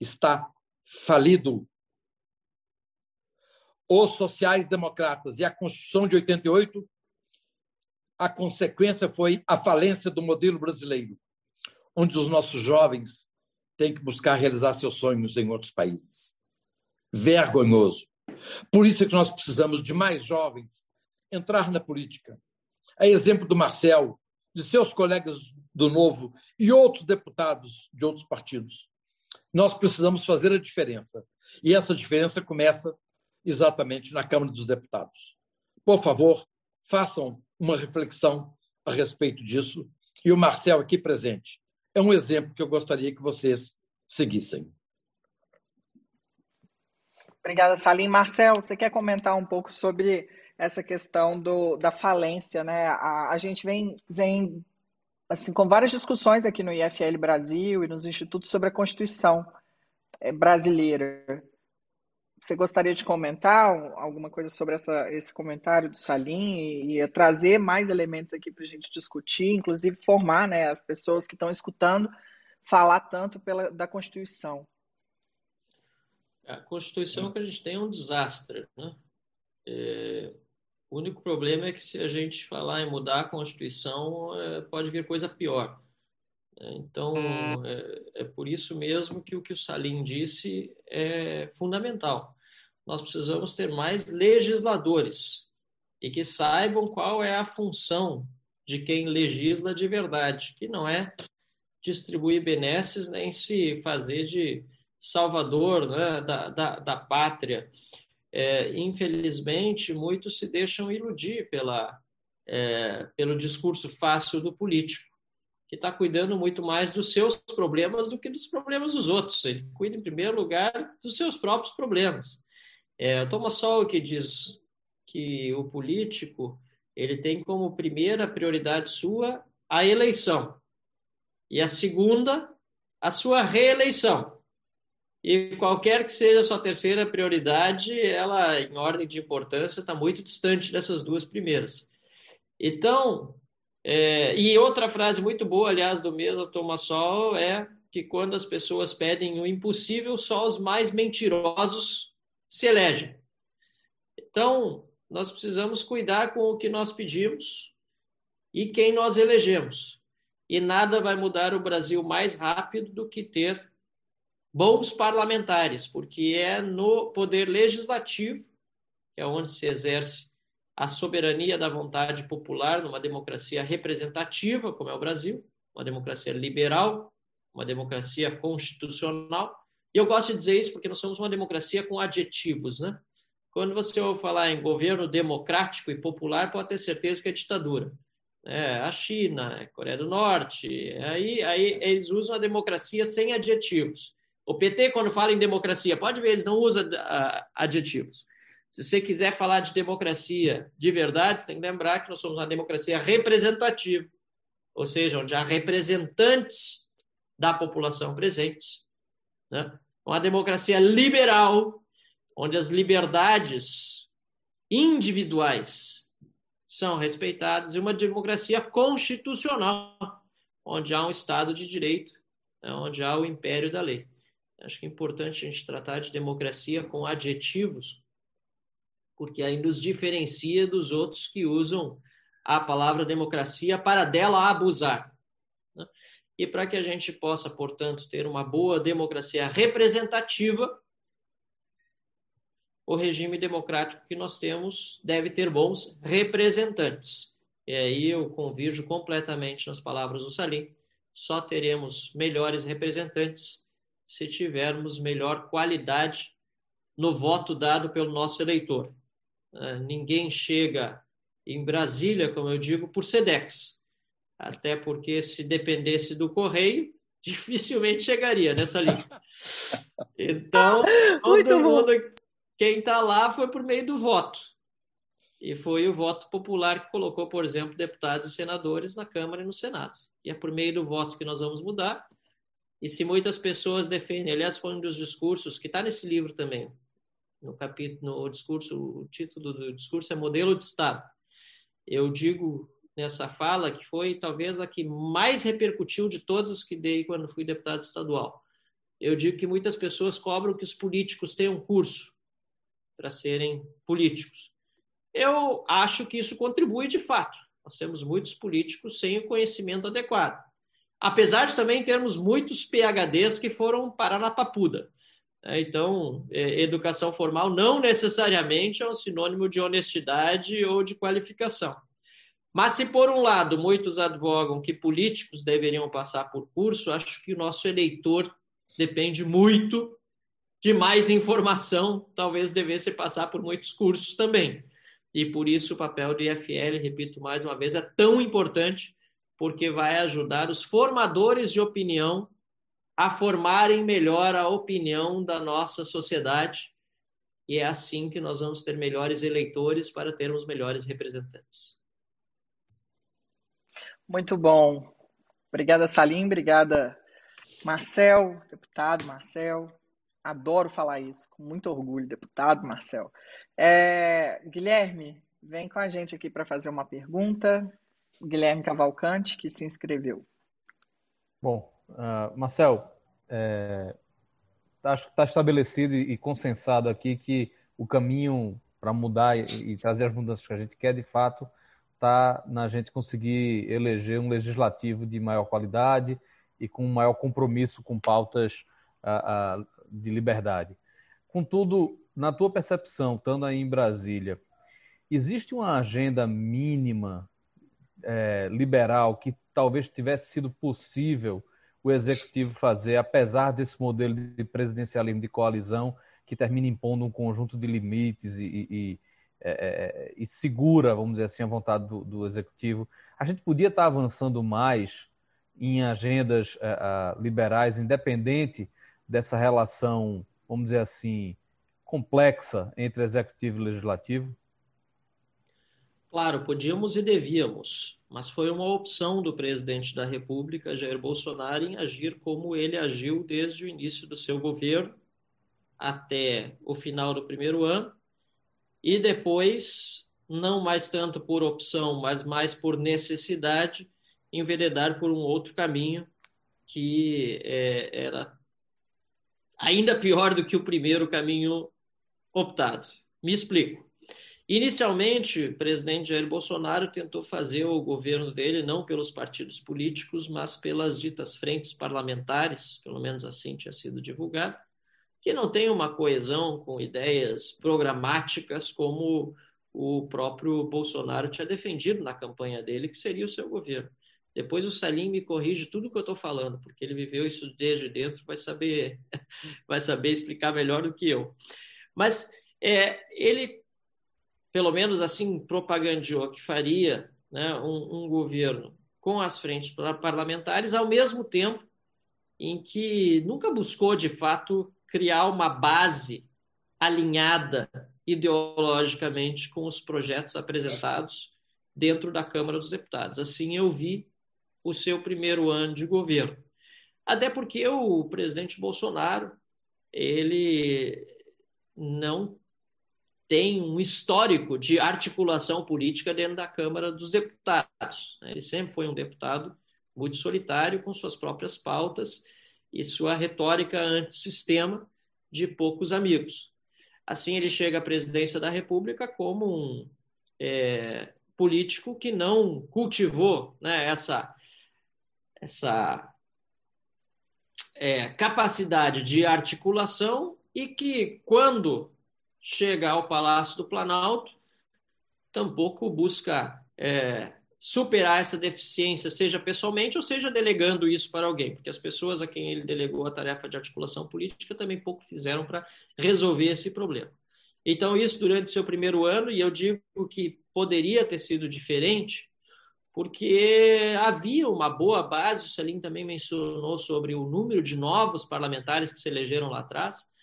está falido. Os sociais-democratas e a Constituição de 88, a consequência foi a falência do modelo brasileiro, onde os nossos jovens têm que buscar realizar seus sonhos em outros países. Vergonhoso. Por isso é que nós precisamos de mais jovens entrar na política. A exemplo do Marcel, de seus colegas do Novo e outros deputados de outros partidos. Nós precisamos fazer a diferença. E essa diferença começa exatamente na Câmara dos Deputados. Por favor, façam uma reflexão a respeito disso. E o Marcel, aqui presente, é um exemplo que eu gostaria que vocês seguissem. Obrigada, Salim. Marcel, você quer comentar um pouco sobre essa questão do, da falência, né? A, a gente vem, vem assim com várias discussões aqui no IFL Brasil e nos institutos sobre a Constituição eh, brasileira. Você gostaria de comentar alguma coisa sobre essa, esse comentário do Salim e, e trazer mais elementos aqui para a gente discutir, inclusive formar né, as pessoas que estão escutando falar tanto pela, da Constituição? A Constituição que a gente tem é um desastre. Né? É, o único problema é que se a gente falar em mudar a Constituição, é, pode vir coisa pior. É, então, é, é, por isso mesmo que o que o Salim disse é fundamental. Nós precisamos ter mais legisladores e que saibam qual é a função de quem legisla de verdade, que não é distribuir benesses nem se fazer de salvador né, da, da, da pátria é, infelizmente, muitos se deixam iludir pela, é, pelo discurso fácil do político, que está cuidando muito mais dos seus problemas do que dos problemas dos outros. Ele cuida, em primeiro lugar, dos seus próprios problemas. É, Thomas Sowell diz que o político ele tem como primeira prioridade sua a eleição e a segunda a sua reeleição. E qualquer que seja a sua terceira prioridade, ela, em ordem de importância, está muito distante dessas duas primeiras. Então, é, e outra frase muito boa, aliás, do mesmo Thomas Sowell, é que quando as pessoas pedem o impossível, só os mais mentirosos se elegem. Então, nós precisamos cuidar com o que nós pedimos e quem nós elegemos. E nada vai mudar o Brasil mais rápido do que ter bons parlamentares, porque é no poder legislativo, que é onde se exerce a soberania da vontade popular numa democracia representativa, como é o Brasil, uma democracia liberal, uma democracia constitucional. E eu gosto de dizer isso porque nós somos uma democracia com adjetivos, né? Quando você ouve falar em governo democrático e popular, pode ter certeza que é ditadura. É, a China, a Coreia do Norte, aí, aí eles usam a democracia sem adjetivos. O PT, quando fala em democracia, pode ver, eles não usam uh, adjetivos. Se você quiser falar de democracia de verdade, você tem que lembrar que nós somos uma democracia representativa, ou seja, onde há representantes da população presentes. Né? Uma democracia liberal, onde as liberdades individuais são respeitadas, e uma democracia constitucional, onde há um Estado de direito, né? onde há o império da lei. Acho que é importante a gente tratar de democracia com adjetivos, porque aí nos diferencia dos outros que usam a palavra democracia para dela abusar. Né? E para que a gente possa, portanto, ter uma boa democracia representativa, o regime democrático que nós temos deve ter bons representantes. E aí eu convirjo completamente nas palavras do Salim. Só teremos melhores representantes se tivermos melhor qualidade no voto dado pelo nosso eleitor. Uh, ninguém chega em Brasília, como eu digo, por SEDEX. Até porque, se dependesse do correio, dificilmente chegaria nessa linha. Então, todo mundo, quem está lá foi por meio do voto. E foi o voto popular que colocou, por exemplo, deputados e senadores na Câmara e no Senado. E é por meio do voto que nós vamos mudar. E se muitas pessoas defendem, aliás, foi um dos discursos que está nesse livro também, no capítulo, no discurso, o título do discurso é Modelo de Estado. Eu digo nessa fala que foi talvez a que mais repercutiu de todas as que dei quando fui deputado estadual. Eu digo que muitas pessoas cobram que os políticos tenham curso para serem políticos. Eu acho que isso contribui de fato. Nós temos muitos políticos sem o conhecimento adequado apesar de também termos muitos PHDs que foram parar na papuda. É, então, é, educação formal não necessariamente é um sinônimo de honestidade ou de qualificação. Mas se, por um lado, muitos advogam que políticos deveriam passar por curso, acho que o nosso eleitor depende muito de mais informação, talvez devesse passar por muitos cursos também. E por isso o papel do IFL, repito mais uma vez, é tão importante porque vai ajudar os formadores de opinião a formarem melhor a opinião da nossa sociedade. E é assim que nós vamos ter melhores eleitores para termos melhores representantes. Muito bom. Obrigada, Salim. Obrigada, Marcel, deputado Marcel. Adoro falar isso, com muito orgulho, deputado Marcel. É, Guilherme, vem com a gente aqui para fazer uma pergunta. Guilherme Cavalcante, que se inscreveu. Bom, uh, Marcel, é, acho que está estabelecido e consensado aqui que o caminho para mudar e, e, trazer as mudanças que a gente quer, de fato, está na gente conseguir eleger um legislativo de maior qualidade e com maior compromisso com pautas uh, uh, de liberdade. Contudo, na tua percepção, estando aí em Brasília, existe uma agenda mínima é, liberal que talvez tivesse sido possível o executivo fazer, apesar desse modelo de presidencialismo de coalizão que termina impondo um conjunto de limites e, e, é, é, e segura, vamos dizer assim, a vontade do, do, executivo. A gente podia estar avançando mais em agendas é, liberais, independente dessa relação, vamos dizer assim, complexa entre executivo e legislativo? Claro, podíamos e devíamos, mas foi uma opção do presidente da República, Jair Bolsonaro, em agir como ele agiu desde o início do seu governo até o final do primeiro ano, e depois, não mais tanto por opção, mas mais por necessidade, enveredar por um outro caminho que é, era ainda pior do que o primeiro caminho optado. Me explico. Inicialmente, o presidente Jair Bolsonaro tentou fazer o governo dele não pelos partidos políticos, mas pelas ditas frentes parlamentares, pelo menos assim tinha sido divulgado, que não tem uma coesão com ideias programáticas como o próprio Bolsonaro tinha defendido na campanha dele, que seria o seu governo. Depois o Salim me corrige tudo o que eu estou falando, porque ele viveu isso desde dentro, vai saber, vai saber explicar melhor do que eu. Mas é, ele pelo menos assim, propagandeou que faria né, um, um governo com as frentes parlamentares, ao mesmo tempo em que nunca buscou, de fato, criar uma base alinhada ideologicamente com os projetos apresentados dentro da Câmara dos Deputados. Assim eu vi o seu primeiro ano de governo. Até porque o presidente Bolsonaro ele não tem um histórico de articulação política dentro da Câmara dos Deputados. Né? Ele sempre foi um deputado muito solitário, com suas próprias pautas e sua retórica antissistema de poucos amigos. Assim, ele chega à presidência da República como um é, político que não cultivou né, essa, essa é, capacidade de articulação e que, quando chega ao Palácio do Planalto, tampouco busca é, superar essa deficiência, seja pessoalmente ou seja delegando isso para alguém, porque as pessoas a quem ele delegou a tarefa de articulação política também pouco fizeram para resolver esse problema. Então, isso durante seu primeiro ano, e eu digo que poderia ter sido diferente, porque havia uma boa base, o Salim também mencionou sobre o número de novos parlamentares que se elegeram lá atrás,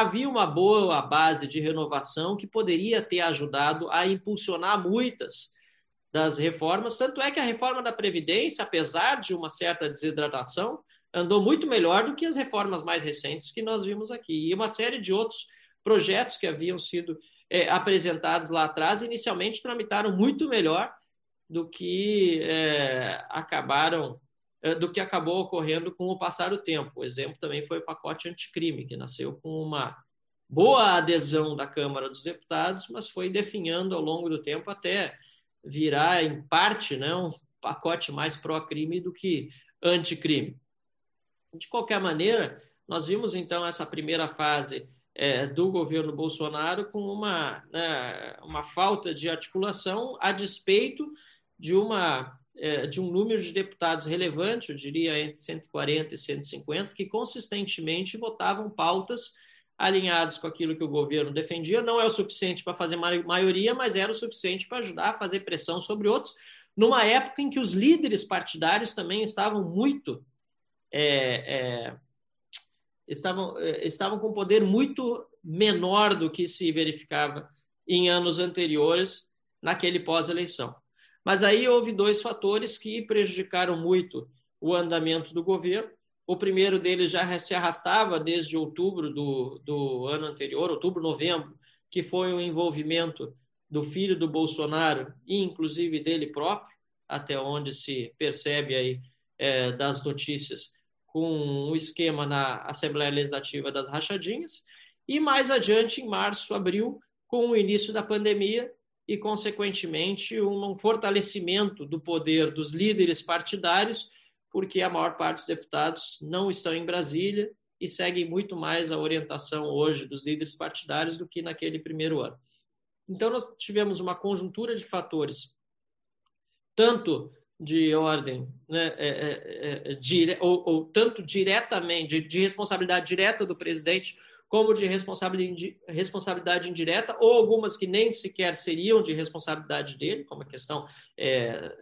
havia uma boa base de renovação que poderia ter ajudado a impulsionar muitas das reformas. Tanto é que a reforma da Previdência, apesar de uma certa desidratação, andou muito melhor do que as reformas mais recentes que nós vimos aqui. E uma série de outros projetos que haviam sido é, apresentados lá atrás, inicialmente tramitaram muito melhor do que é, acabaram do que acabou ocorrendo com o passar do tempo. O exemplo também foi o pacote anticrime, que nasceu com uma boa adesão da Câmara dos Deputados, mas foi definhando ao longo do tempo até virar, em parte, né, um pacote mais pró-crime do que anticrime. De qualquer maneira, nós vimos então essa primeira fase é, do governo Bolsonaro com uma, né, uma falta de articulação a despeito de uma de um número de deputados relevante, eu diria entre 140 e 150, que consistentemente votavam pautas alinhadas com aquilo que o governo defendia. Não é o suficiente para fazer maioria, mas era o suficiente para ajudar a fazer pressão sobre outros, numa época em que os líderes partidários também estavam muito. É, é, estavam, é, estavam com poder muito menor do que se verificava em anos anteriores naquele pós-eleição. Mas aí houve dois fatores que prejudicaram muito o andamento do governo. O primeiro deles já se arrastava desde outubro do, do ano anterior, outubro, novembro, que foi o envolvimento do filho do Bolsonaro e inclusive dele próprio, até onde se percebe aí é, das notícias, com o um esquema na Assembleia Legislativa das rachadinhas. E mais adiante, em março, abril, com o início da pandemia, e, consequentemente, um fortalecimento do poder dos líderes partidários, porque a maior parte dos deputados não estão em Brasília e seguem muito mais a orientação hoje dos líderes partidários do que naquele primeiro ano. Então, nós tivemos uma conjuntura de fatores, tanto de ordem, né, é, é, é, dire, ou, ou, tanto diretamente, de, de responsabilidade direta do presidente, como de responsabilidade indireta, ou algumas que nem sequer seriam de responsabilidade dele, como a questão é,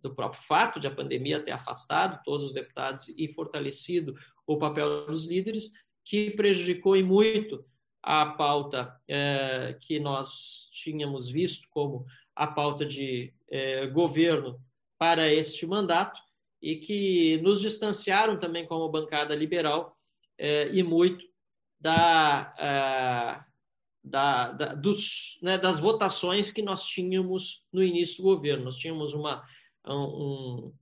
do próprio fato de a pandemia ter afastado todos os deputados e fortalecido o papel dos líderes, que prejudicou e muito a pauta é, que nós tínhamos visto como a pauta de é, governo para este mandato e que nos distanciaram também como bancada liberal é, e muito da, é, da, da dos, né, das votações que nós tínhamos no início do governo. Nós tínhamos uma, um,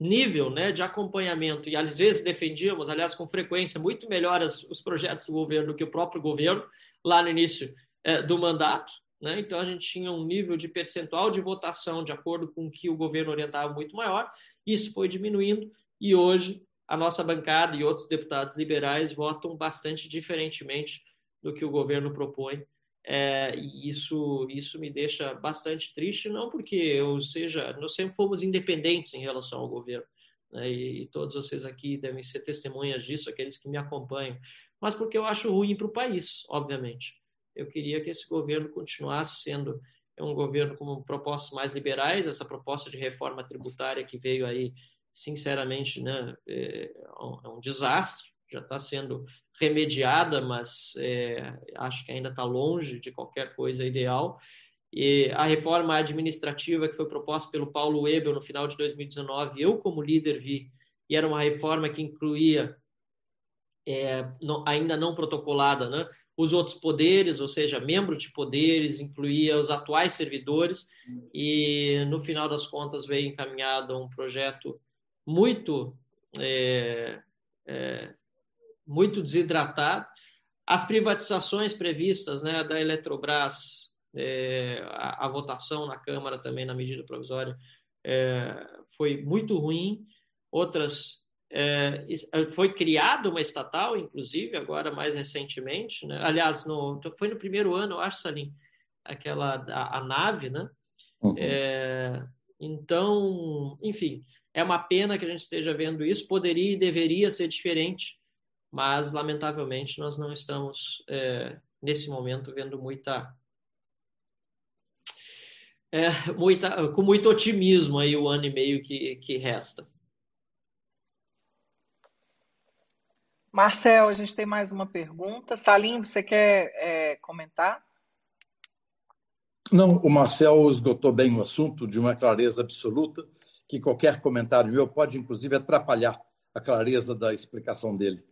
nível né, de acompanhamento, e às vezes defendíamos, aliás, com frequência, muito melhor as, os projetos do governo do que o próprio governo, lá no início é, do mandato. Né? Então, a gente tinha um nível de percentual de votação de acordo com o que o governo orientava muito maior, isso foi diminuindo, e hoje a nossa bancada e outros deputados liberais votam bastante diferentemente do que o governo propõe. É, e isso, isso me deixa bastante triste, não porque eu seja, nós sempre fomos independentes em relação ao governo, né, e, e, todos vocês aqui devem ser testemunhas disso, aqueles que me acompanham, mas porque eu acho ruim para o país, obviamente. Eu queria que esse governo continuasse sendo um governo com propostas mais liberais, essa proposta de reforma tributária que veio aí, sinceramente, né, é, é um é desastre, já está sendo remediada, mas é, acho que ainda está longe de qualquer coisa ideal. E a reforma administrativa que foi proposta pelo Paulo Webel no final de 2019, eu como líder vi, e era uma reforma que incluía, é, não, ainda não protocolada, né, os outros poderes, ou seja, membro de poderes, incluía os atuais servidores, e no final das contas veio encaminhado um projeto muito é, é, muito desidratado. As privatizações previstas né, da Eletrobras, é, a, a, votação na Câmara também na medida provisória é, foi muito ruim. Outras é, foi criada uma estatal, inclusive, agora mais recentemente. Né? Aliás, no, foi no primeiro ano, eu acho, Salim, aquela a, a nave, né? Uhum. É, então, enfim, é uma pena que a gente esteja vendo isso. Poderia e deveria ser diferente mas lamentavelmente nós não estamos é, nesse momento vendo muita, é, muita com muito otimismo aí o ano e meio que, que resta. Marcel, a gente tem mais uma pergunta. Salim, você quer é, comentar? Não, o Marcel esgotou bem o assunto de uma clareza absoluta, que qualquer comentário meu pode, inclusive, atrapalhar a clareza da explicação dele.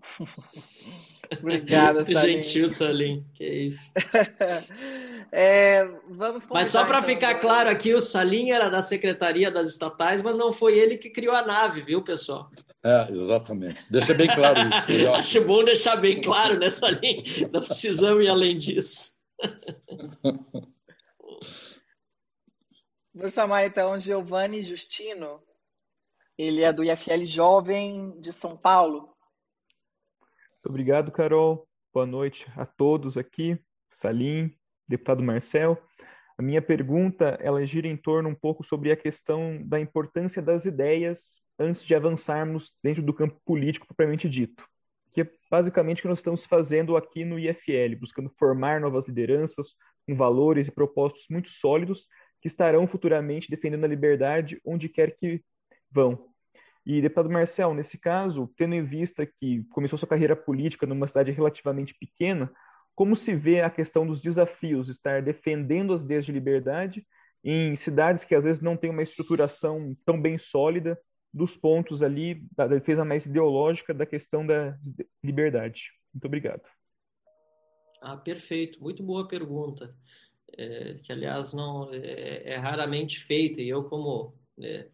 Obrigada, Salim. Gentil, Salim. Que isso. É, vamos mas só para então, ficar claro aqui, o Salim era da Secretaria das Estatais, mas não foi ele que criou a nave, viu, pessoal? É, exatamente. Deixa bem claro isso. Acho bom deixar bem claro, né, Salim? Não precisamos ir além disso. Vou chamar então Giovanni Justino. Ele é do IFL Jovem de São Paulo. Obrigado, Carol. Boa noite a todos aqui. Salim, deputado Marcel. A minha pergunta, ela gira em torno um pouco sobre a questão da importância das ideias antes de avançarmos dentro do campo político propriamente dito. Que é basicamente o que nós estamos fazendo aqui no IFL, buscando formar novas lideranças com valores e propósitos muito sólidos que estarão futuramente defendendo a liberdade onde quer que vão. E, deputado Marcel, nesse caso, tendo em vista que começou sua carreira política numa cidade relativamente pequena, como se vê a questão dos desafios, estar defendendo as ideias de liberdade em cidades que às vezes não têm uma estruturação tão bem sólida dos pontos ali da defesa mais ideológica da questão da liberdade? Muito obrigado. Ah, perfeito. Muito boa pergunta. É, que, aliás, não é, é, raramente feita. E eu, como é,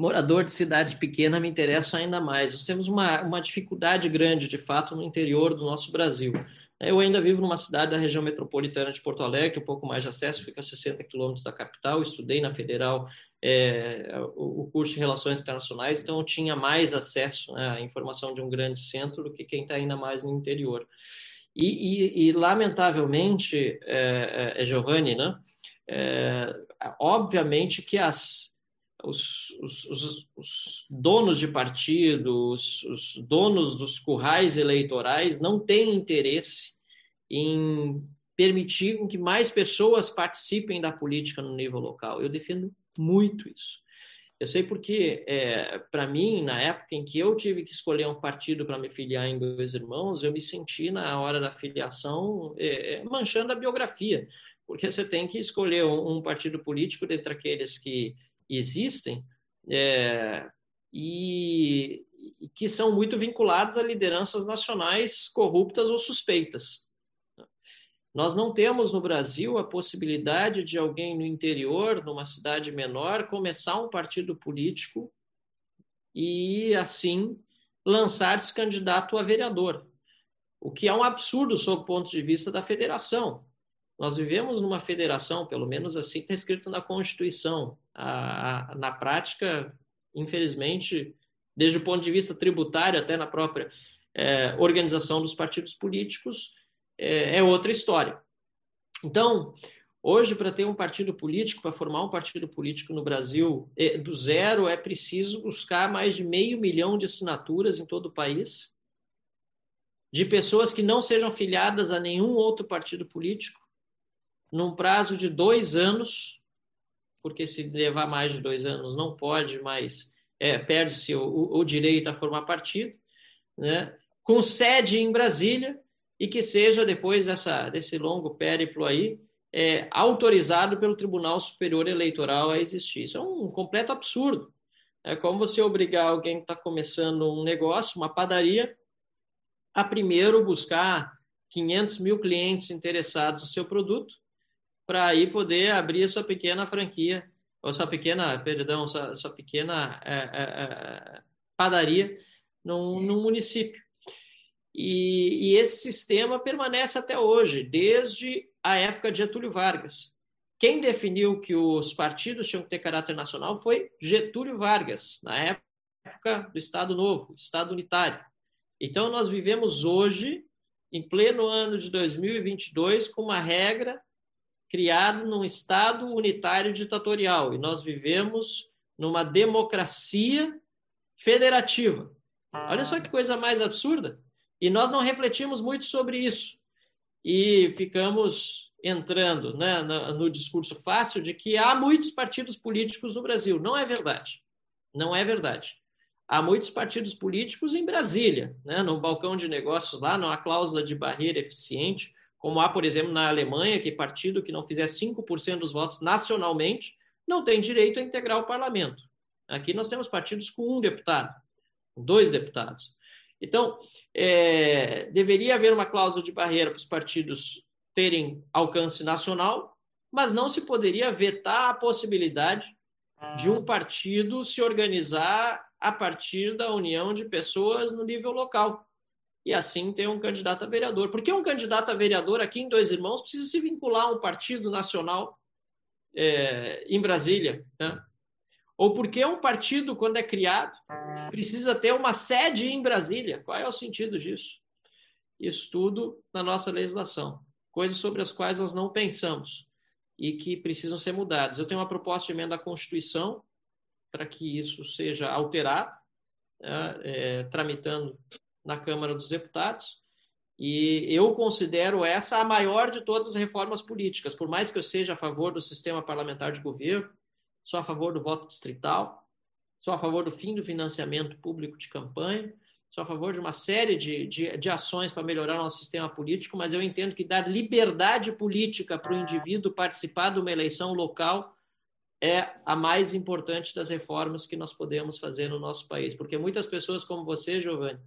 morador de cidade pequena me interessa ainda mais. Nós temos uma, uma dificuldade grande, de fato, no interior do nosso Brasil. Eu ainda vivo numa cidade da região metropolitana de Porto Alegre, um pouco mais de acesso, fica a 60 quilômetros da capital. Estudei na Federal é, o, o, curso de Relações Internacionais, então eu tinha mais acesso né, à informação de um grande centro do que quem está ainda mais no interior. E, e, e lamentavelmente, é, é, é Giovanni, né? É, obviamente que as os, os, os, donos de partido, os, os, donos dos currais eleitorais não têm interesse em permitir que mais pessoas participem da política no nível local. Eu defendo muito isso. Eu sei porque, é, para mim, na época em que eu tive que escolher um partido para me filiar em Dois Irmãos, eu me senti, na hora da filiação, é, é, manchando a biografia, porque você tem que escolher um, um partido político dentre aqueles que existem é, e, e que são muito vinculados a lideranças nacionais corruptas ou suspeitas. Nós não temos no Brasil a possibilidade de alguém no interior, numa cidade menor, começar um partido político e, assim, lançar-se candidato a vereador. O que é um absurdo sob o ponto de vista da federação. Nós vivemos numa federação, pelo menos assim está escrito na Constituição. A, a, na prática, infelizmente, desde o ponto de vista tributário, até na própria é, organização dos partidos políticos, é, é outra história. Então, hoje, para ter um partido político, para formar um partido político no Brasil é, do zero, é preciso buscar mais de meio milhão de assinaturas em todo o país, de pessoas que não sejam filiadas a nenhum outro partido político, num prazo de dois anos, porque se levar mais de dois anos não pode mais, é, perde-se o, o, direito a formar partido, né? com sede em Brasília, e que seja, depois dessa, desse longo périplo aí, é, autorizado pelo Tribunal Superior Eleitoral a existir. Isso é um completo absurdo. É como você obrigar alguém que está começando um negócio, uma padaria, a primeiro buscar 500 mil clientes interessados no seu produto, para aí poder abrir a sua pequena franquia, ou sua pequena, perdão, sua, sua pequena é, é, é padaria num, num município. E, e, esse sistema permanece até hoje, desde a época de Getúlio Vargas. Quem definiu que os partidos tinham que ter caráter nacional foi Getúlio Vargas, na época do Estado Novo, Estado Unitário. Então, nós vivemos hoje, em pleno ano de 2022, com uma regra criada num Estado unitário ditatorial, e nós vivemos numa democracia federativa. Olha só que coisa mais absurda. E nós não refletimos muito sobre isso. E ficamos entrando né, no, discurso fácil de que há muitos partidos políticos no Brasil. Não é verdade. Não é verdade. Há muitos partidos políticos em Brasília, né, no balcão de negócios lá, não há cláusula de barreira eficiente, como há, por exemplo, na Alemanha, que partido que não fizer 5% dos votos nacionalmente não tem direito a integrar o parlamento. Aqui nós temos partidos com um deputado, dois deputados. Então, é, deveria haver uma cláusula de barreira para os partidos terem alcance nacional, mas não se poderia vetar a possibilidade de um partido se organizar a partir da união de pessoas no nível local e assim ter um candidato a vereador. Porque um candidato a vereador aqui em Dois Irmãos precisa se vincular a um partido nacional é, em Brasília. Né? Ou porque um partido, quando é criado, precisa ter uma sede em Brasília. Qual é o sentido disso? Isso tudo na nossa legislação. Coisas sobre as quais nós não pensamos e que precisam ser mudadas. Eu tenho uma proposta de emenda à Constituição para que isso seja alterado, né, é, tramitando na Câmara dos Deputados. E eu considero essa a maior de todas as reformas políticas, por mais que eu seja a favor do sistema parlamentar de governo, sou a favor do voto distrital, sou a favor do fim do financiamento público de campanha, sou a favor de uma série de, de, de ações para melhorar nosso sistema político, mas eu entendo que dar liberdade política para o indivíduo participar de uma eleição local é a mais importante das reformas que nós podemos fazer no nosso país. Porque muitas pessoas como você, Giovanni,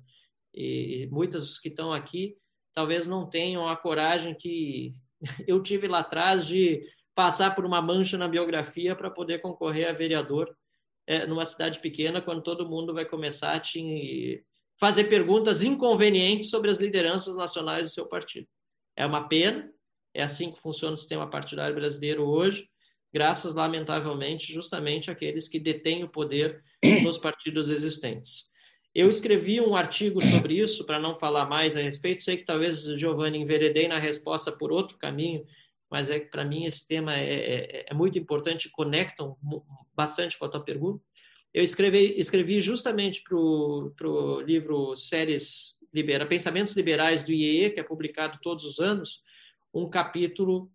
e muitas que estão aqui, talvez não tenham a coragem que eu tive lá atrás de passar por uma mancha na biografia para poder concorrer a vereador é, numa cidade pequena, quando todo mundo vai começar a te fazer perguntas inconvenientes sobre as lideranças nacionais do seu partido. É uma pena, é assim que funciona o sistema partidário brasileiro hoje, graças, lamentavelmente, justamente àqueles que detêm o poder nos partidos existentes. Eu escrevi um artigo sobre isso, para não falar mais a respeito. Sei que talvez, Giovanni, enveredei na resposta por outro caminho, mas é para mim esse tema é, é, é, muito importante, conectam bastante com a tua pergunta. Eu escrevi, escrevi justamente para o livro Séries Libera, Pensamentos Liberais do IEE, que é publicado todos os anos, um capítulo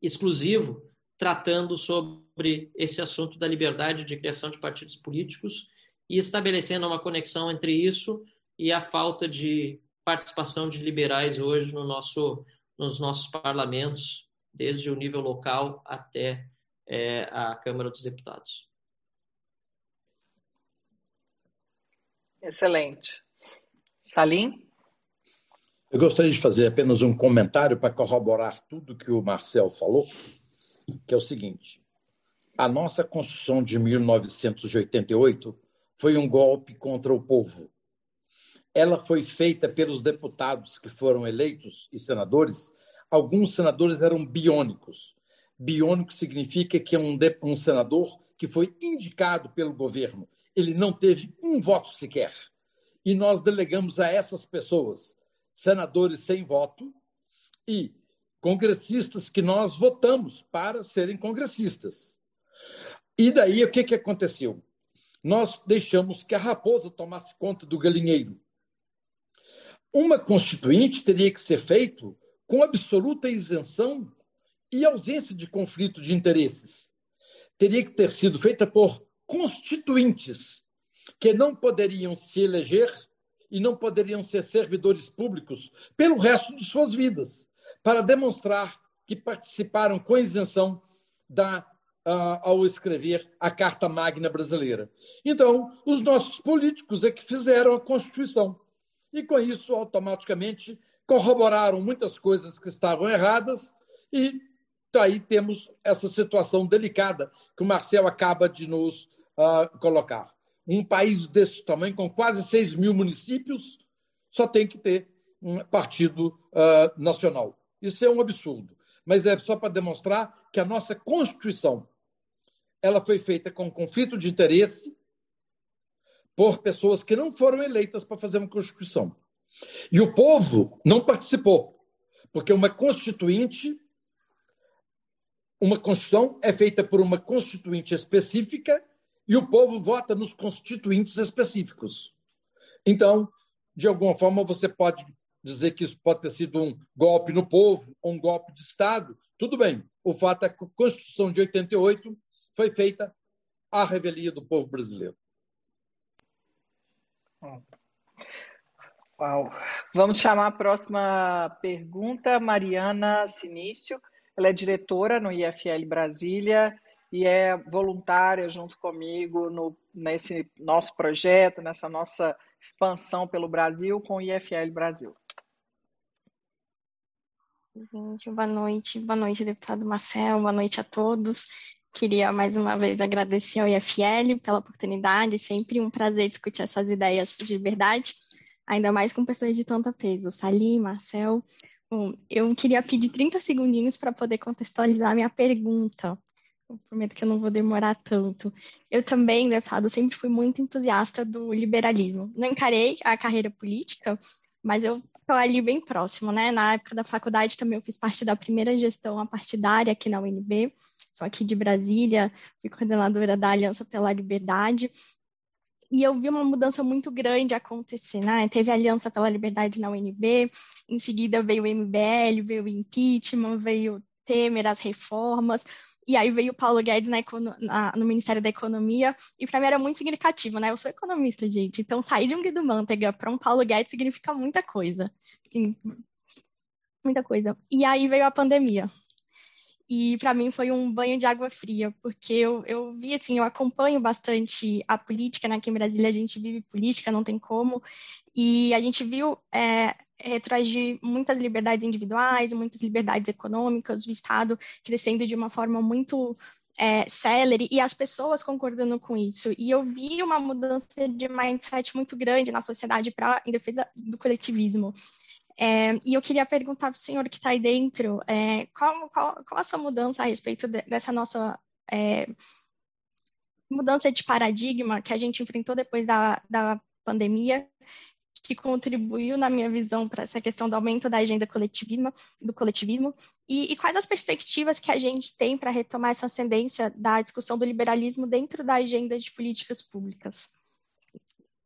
exclusivo tratando sobre esse assunto da liberdade de criação de partidos políticos e estabelecendo uma conexão entre isso e a falta de participação de liberais hoje no nosso, nos nossos parlamentos, desde o nível local até é, a Câmara dos Deputados. Excelente. Salim? Eu gostaria de fazer apenas um comentário para corroborar tudo que o Marcel falou, que é o seguinte: a nossa Constituição de 1988 foi um golpe contra o povo. Ela foi feita pelos deputados que foram eleitos e senadores. Alguns senadores eram biônicos. Biônico significa que é um, um senador que foi indicado pelo governo. Ele não teve um voto sequer. E nós delegamos a essas pessoas, senadores sem voto e congressistas que nós votamos para serem congressistas. E daí o que, que aconteceu? nós deixamos que a raposa tomasse conta do galinheiro. Uma constituinte teria que ser feito com absoluta isenção e ausência de conflito de interesses. Teria que ter sido feita por constituintes que não poderiam se eleger e não poderiam ser servidores públicos pelo resto de suas vidas, para demonstrar que participaram com isenção da uh, ao escrever a Carta Magna Brasileira. Então, os nossos políticos é que fizeram a Constituição. E com isso, automaticamente, corroboraram muitas coisas que estavam erradas e daí temos essa situação delicada que o Marcel acaba de nos uh, colocar. Um país desse tamanho, com quase 6 mil municípios, só tem que ter um partido uh, nacional. Isso é um absurdo. Mas é só para demonstrar que a nossa Constituição ela foi feita com conflito de interesse por pessoas que não foram eleitas para fazer uma Constituição. E o povo não participou, porque uma Constituinte, uma Constituição é feita por uma Constituinte específica e o povo vota nos constituintes específicos. Então, de alguma forma, você pode dizer que isso pode ter sido um golpe no povo ou um golpe de Estado. Tudo bem. O fato é que a Constituição de 88 foi feita a revelia do povo brasileiro. Uau. Vamos chamar a próxima pergunta, Mariana Sinício. Ela é diretora no IFL Brasília e é voluntária junto comigo no, nesse nosso projeto, nessa nossa expansão pelo Brasil com o IFL Brasil. Gente, boa noite, boa noite, deputado Marcel, boa noite a todos. Queria mais uma vez agradecer ao IFL pela oportunidade, sempre um prazer discutir essas ideias de verdade, ainda mais com pessoas de tanto peso. Salim, Marcel. Bom, eu queria pedir 30 segundinhos para poder contextualizar minha pergunta. Eu prometo que eu não vou demorar tanto. Eu também, deputado, sempre fui muito entusiasta do liberalismo. Não encarei a carreira política, mas eu estou ali bem próximo, né? Na época da faculdade também eu fiz parte da primeira gestão partidária aqui na UNB sou aqui de Brasília, fui coordenadora da Aliança pela Liberdade, e eu vi uma mudança muito grande acontecer, né? Teve a Aliança pela Liberdade na UNB, em seguida veio o MBL, veio o impeachment, veio Temer, as reformas, e aí veio o Paulo Guedes na, na, no Ministério da Economia, e para mim era muito significativo, né? Eu sou economista, gente, então sair de um Guido Mantega para um Paulo Guedes significa muita coisa, sim, muita coisa. E aí veio a pandemia, e para mim foi um banho de água fria, porque eu, eu vi assim, eu acompanho bastante a política, né? Aqui em Brasília a gente vive política, não tem como, e a gente viu é, retroagir muitas liberdades individuais, muitas liberdades econômicas, o Estado crescendo de uma forma muito é, e as pessoas concordando com isso. E eu vi uma mudança de mindset muito grande na sociedade para em defesa do coletivismo. É, e eu queria perguntar para o senhor que está aí dentro, é, qual, qual, qual a sua mudança a respeito de, dessa nossa é, mudança de paradigma que a gente enfrentou depois da, da pandemia, que contribuiu, na minha visão, para essa questão do aumento da agenda coletivismo, do coletivismo, e, e quais as perspectivas que a gente tem para retomar essa ascendência da discussão do liberalismo dentro da agenda de políticas públicas?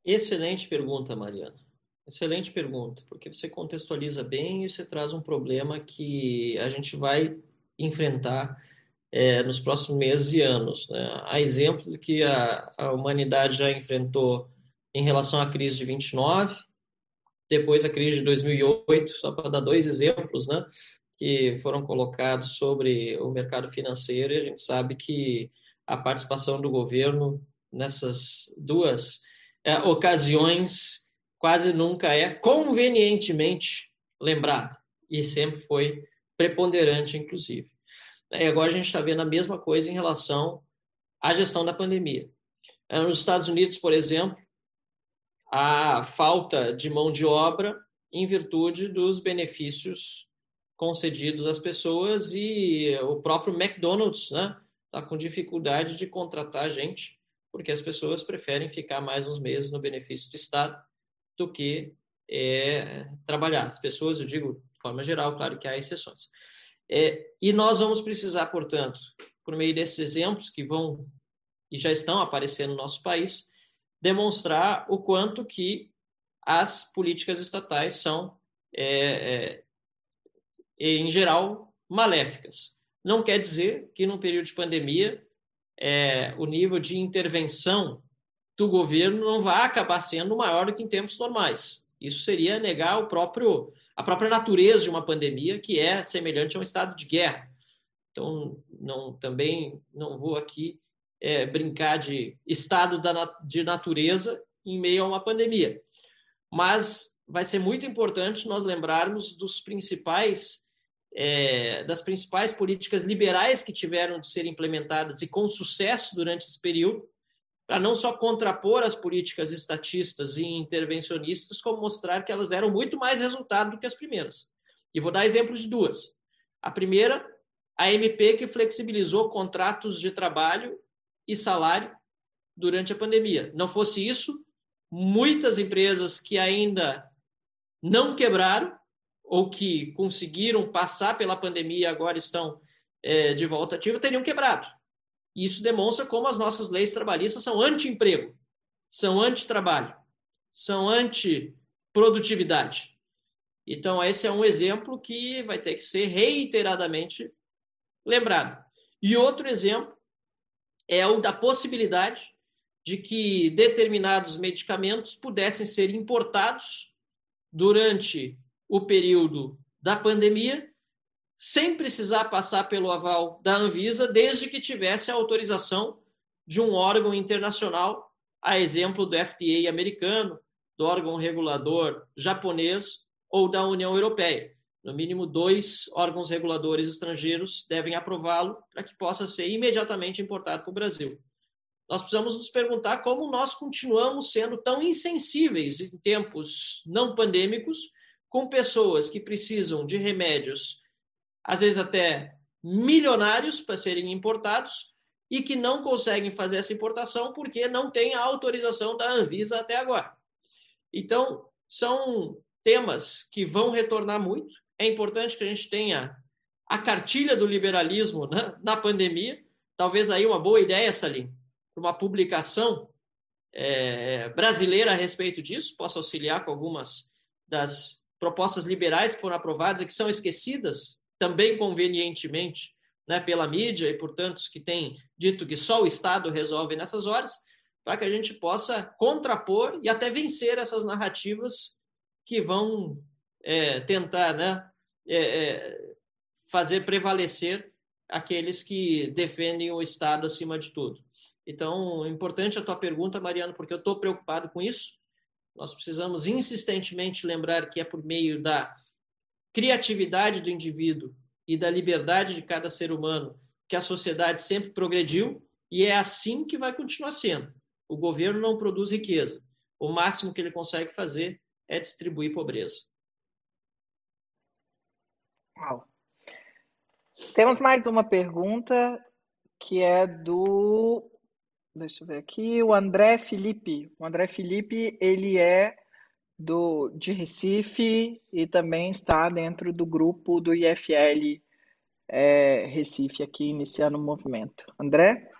Excelente pergunta, Mariana. Excelente pergunta, porque você contextualiza bem e você traz um problema que a gente vai enfrentar é, nos próximos meses e anos. Né? Há exemplo do que a, a humanidade já enfrentou em relação à crise de 29, depois a crise de 2008, só para dar dois exemplos, né, que foram colocados sobre o mercado financeiro, e a gente sabe que a participação do governo nessas duas é, ocasiões quase nunca é convenientemente lembrada, e sempre foi preponderante, inclusive. E agora a gente está vendo a mesma coisa em relação à gestão da pandemia. É, nos Estados Unidos, por exemplo, a falta de mão de obra em virtude dos benefícios concedidos às pessoas e o próprio McDonald's está né, tá com dificuldade de contratar gente porque as pessoas preferem ficar mais uns meses no benefício do Estado do que é, trabalhar. As pessoas, eu digo de forma geral, claro que há exceções. É, e nós vamos precisar, portanto, por meio desses exemplos que vão e já estão aparecendo no nosso país, demonstrar o quanto que as políticas estatais são, é, é, em geral, maléficas. Não quer dizer que, num período de pandemia, é, o nível de intervenção do governo não vai acabar sendo maior do que em tempos normais. Isso seria negar o próprio, a própria natureza de uma pandemia, que é semelhante a um estado de guerra. Então, não, também não vou aqui é, brincar de estado da, de natureza em meio a uma pandemia. Mas vai ser muito importante nós lembrarmos dos principais é, das principais políticas liberais que tiveram de ser implementadas e com sucesso durante esse período, para não só contrapor as políticas estatistas e intervencionistas, como mostrar que elas deram muito mais resultado do que as primeiras. E vou dar exemplos de duas. A primeira, a MP que flexibilizou contratos de trabalho e salário durante a pandemia. Não fosse isso, muitas empresas que ainda não quebraram ou que conseguiram passar pela pandemia e agora estão é, de volta ativa teriam quebrado. Isso demonstra como as nossas leis trabalhistas são anti-emprego, são anti-trabalho, são anti-produtividade. Então, esse é um exemplo que vai ter que ser reiteradamente lembrado. E outro exemplo é o da possibilidade de que determinados medicamentos pudessem ser importados durante o período da pandemia sem precisar passar pelo aval da Anvisa, desde que tivesse a autorização de um órgão internacional, a exemplo do FDA americano, do órgão regulador japonês ou da União Europeia. No mínimo, dois órgãos reguladores estrangeiros devem aprová-lo para que possa ser imediatamente importado para o Brasil. Nós precisamos nos perguntar como nós continuamos sendo tão insensíveis em tempos não pandêmicos com pessoas que precisam de remédios, às vezes até milionários, para serem importados e que não conseguem fazer essa importação porque não tem a autorização da Anvisa até agora. Então, são temas que vão retornar muito é importante que a gente tenha a cartilha do liberalismo né, na pandemia. Talvez aí uma boa ideia, Salim, uma publicação é, brasileira a respeito disso, possa auxiliar com algumas das propostas liberais que foram aprovadas e que são esquecidas também convenientemente né, pela mídia e por tantos que têm dito que só o Estado resolve nessas horas, para que a gente possa contrapor e até vencer essas narrativas que vão é, tentar né, é, é, fazer prevalecer aqueles que defendem o Estado acima de tudo. Então, importante a tua pergunta, Mariano, porque eu estou preocupado com isso. Nós precisamos insistentemente lembrar que é por meio da criatividade do indivíduo e da liberdade de cada ser humano que a sociedade sempre progrediu e é assim que vai continuar sendo. O governo não produz riqueza. O máximo que ele consegue fazer é distribuir pobreza. Uau. Temos mais uma pergunta que é do. Deixa eu ver aqui, o André Felipe. O André Felipe, ele é do, de Recife e também está dentro do grupo do IFL é, Recife, aqui iniciando o movimento. André?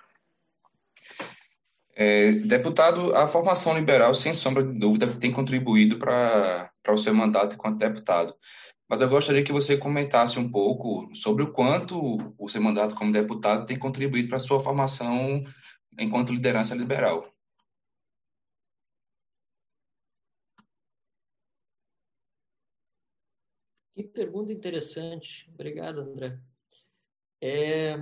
É, deputado, a formação liberal, sem sombra de dúvida, tem contribuído para o seu mandato enquanto deputado. mas eu gostaria que você comentasse um pouco sobre o quanto o seu mandato como deputado tem contribuído para a sua formação enquanto liderança liberal. Que pergunta interessante. Obrigado, André. É...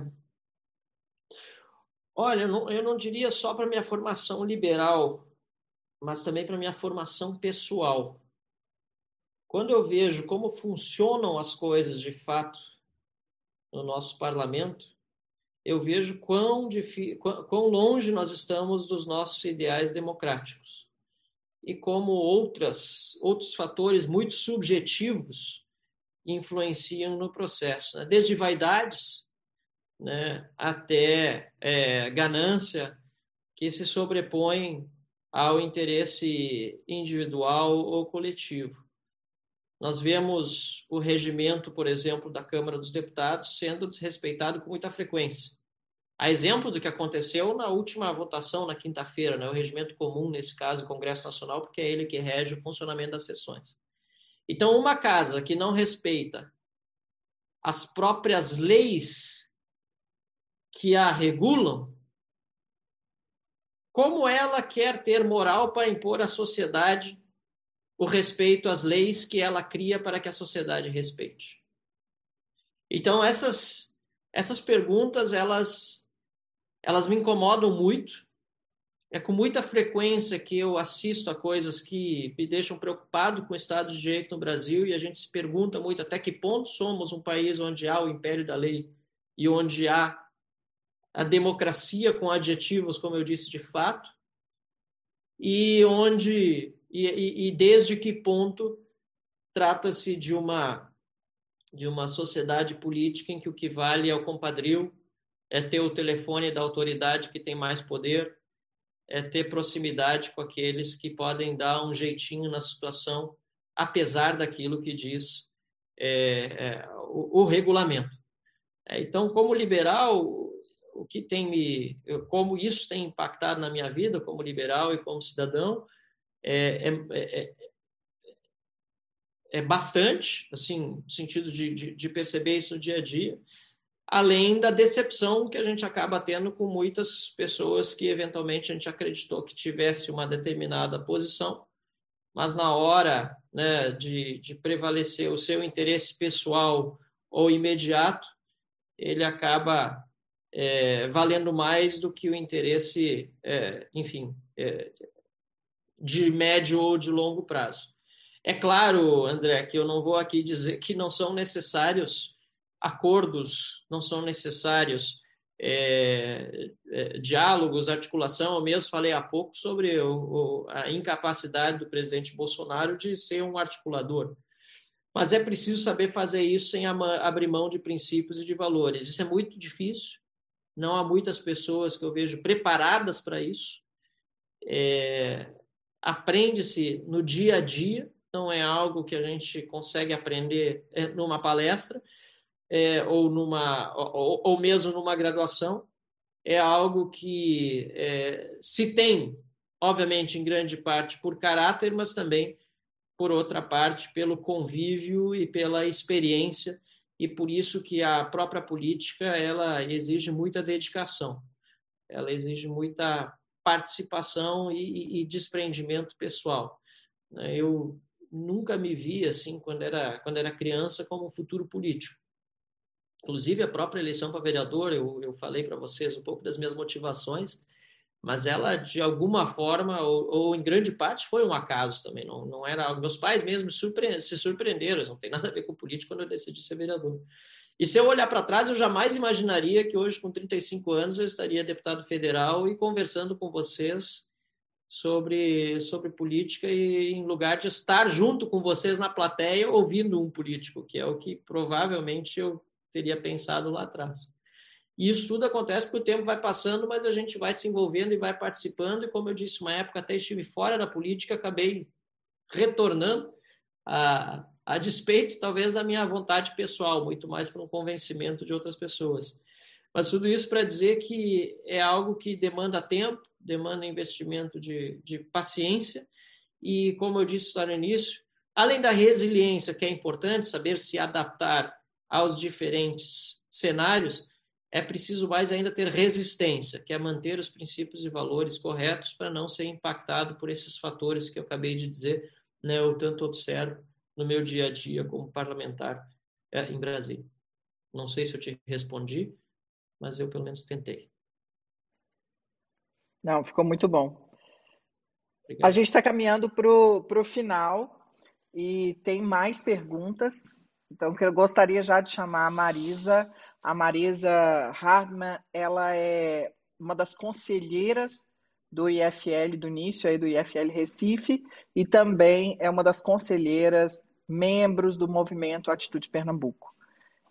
Olha, eu não, eu não diria só para minha formação liberal, mas também para minha formação pessoal. Quando eu vejo como funcionam as coisas de fato no nosso parlamento, eu vejo quão, quão longe nós estamos dos nossos ideais democráticos e como outras, outros fatores muito subjetivos influenciam no processo, né? desde vaidades né, até é, ganância que se sobrepõem ao interesse individual ou coletivo. Nós vemos o regimento, por exemplo, da Câmara dos Deputados sendo desrespeitado com muita frequência. A exemplo do que aconteceu na última votação, na quinta-feira, né, o regimento comum, nesse caso, o Congresso Nacional, porque é ele que rege o funcionamento das sessões. Então, uma casa que não respeita as próprias leis que a regulam, como ela quer ter moral para impor à sociedade o respeito às leis que ela cria para que a sociedade respeite? Então essas essas perguntas elas elas me incomodam muito. É com muita frequência que eu assisto a coisas que me deixam preocupado com o Estado de Direito no Brasil e a gente se pergunta muito até que ponto somos um país onde há o império da lei e onde há a democracia com adjetivos, como eu disse, de fato, e onde e, e, desde que ponto trata-se de uma de uma sociedade política em que o que vale é o compadrio, é ter o telefone da autoridade que tem mais poder, é ter proximidade com aqueles que podem dar um jeitinho na situação, apesar daquilo que diz é, é, o, o, regulamento. É, então, como liberal, o que tem me, como isso tem impactado na minha vida como liberal e como cidadão, é, é, é, é bastante, assim, no sentido de, de, de, perceber isso no dia a dia, além da decepção que a gente acaba tendo com muitas pessoas que eventualmente a gente acreditou que tivesse uma determinada posição, mas na hora né, de, de prevalecer o seu interesse pessoal ou imediato, ele acaba é, valendo mais do que o interesse, é, enfim, é, de médio ou de longo prazo. É claro, André, que eu não vou aqui dizer que não são necessários acordos, não são necessários é, é, diálogos, articulação. Eu mesmo falei há pouco sobre o, o, a incapacidade do presidente Bolsonaro de ser um articulador. Mas é preciso saber fazer isso sem abrir mão de princípios e de valores. Isso é muito difícil. Não há muitas pessoas que eu vejo preparadas para isso. É, aprende-se no dia a dia, não é algo que a gente consegue aprender é, numa palestra é, ou, numa, ou, ou, mesmo numa graduação. É algo que é, se tem, obviamente, em grande parte por caráter, mas também, por outra parte, pelo convívio e pela experiência, e por isso que a própria política ela exige muita dedicação, ela exige muita participação e, e, desprendimento pessoal. Né? Eu nunca me vi assim quando era quando era criança como um futuro político. Inclusive a própria eleição para vereador, eu, eu falei para vocês um pouco das minhas motivações, mas ela de alguma forma ou, ou, em grande parte foi um acaso também. Não, não era meus pais mesmo se surpreenderam. Não tem nada a ver com política quando eu decidi ser vereador. E se eu olhar para trás, eu jamais imaginaria que hoje, com 35 anos, eu estaria deputado federal e conversando com vocês sobre, sobre política e em lugar de estar junto com vocês na plateia ouvindo um político, que é o que provavelmente eu teria pensado lá atrás. E isso tudo acontece porque o tempo vai passando, mas a gente vai se envolvendo e vai participando. E como eu disse, uma época até estive fora da política, acabei retornando a, a despeito talvez da minha vontade pessoal, muito mais para um convencimento de outras pessoas. Mas tudo isso para dizer que é algo que demanda tempo, demanda investimento de, de paciência, e como eu disse lá no início, Além da resiliência, que é importante saber se adaptar aos diferentes cenários, é preciso mais ainda ter resistência, que é manter os princípios e valores corretos para não ser impactado por esses fatores que eu acabei de dizer, né, eu tanto observo no meu dia a dia como parlamentar é, em Brasília. Não sei se eu te respondi, mas eu pelo menos tentei. Não, ficou muito bom. Obrigado. A gente está caminhando para o final e tem mais perguntas. Então, eu gostaria já de chamar a Marisa. A Marisa Hardman, ela é uma das conselheiras do IFL do início aí do IFL Recife e também é uma das conselheiras membros do movimento Atitude Pernambuco.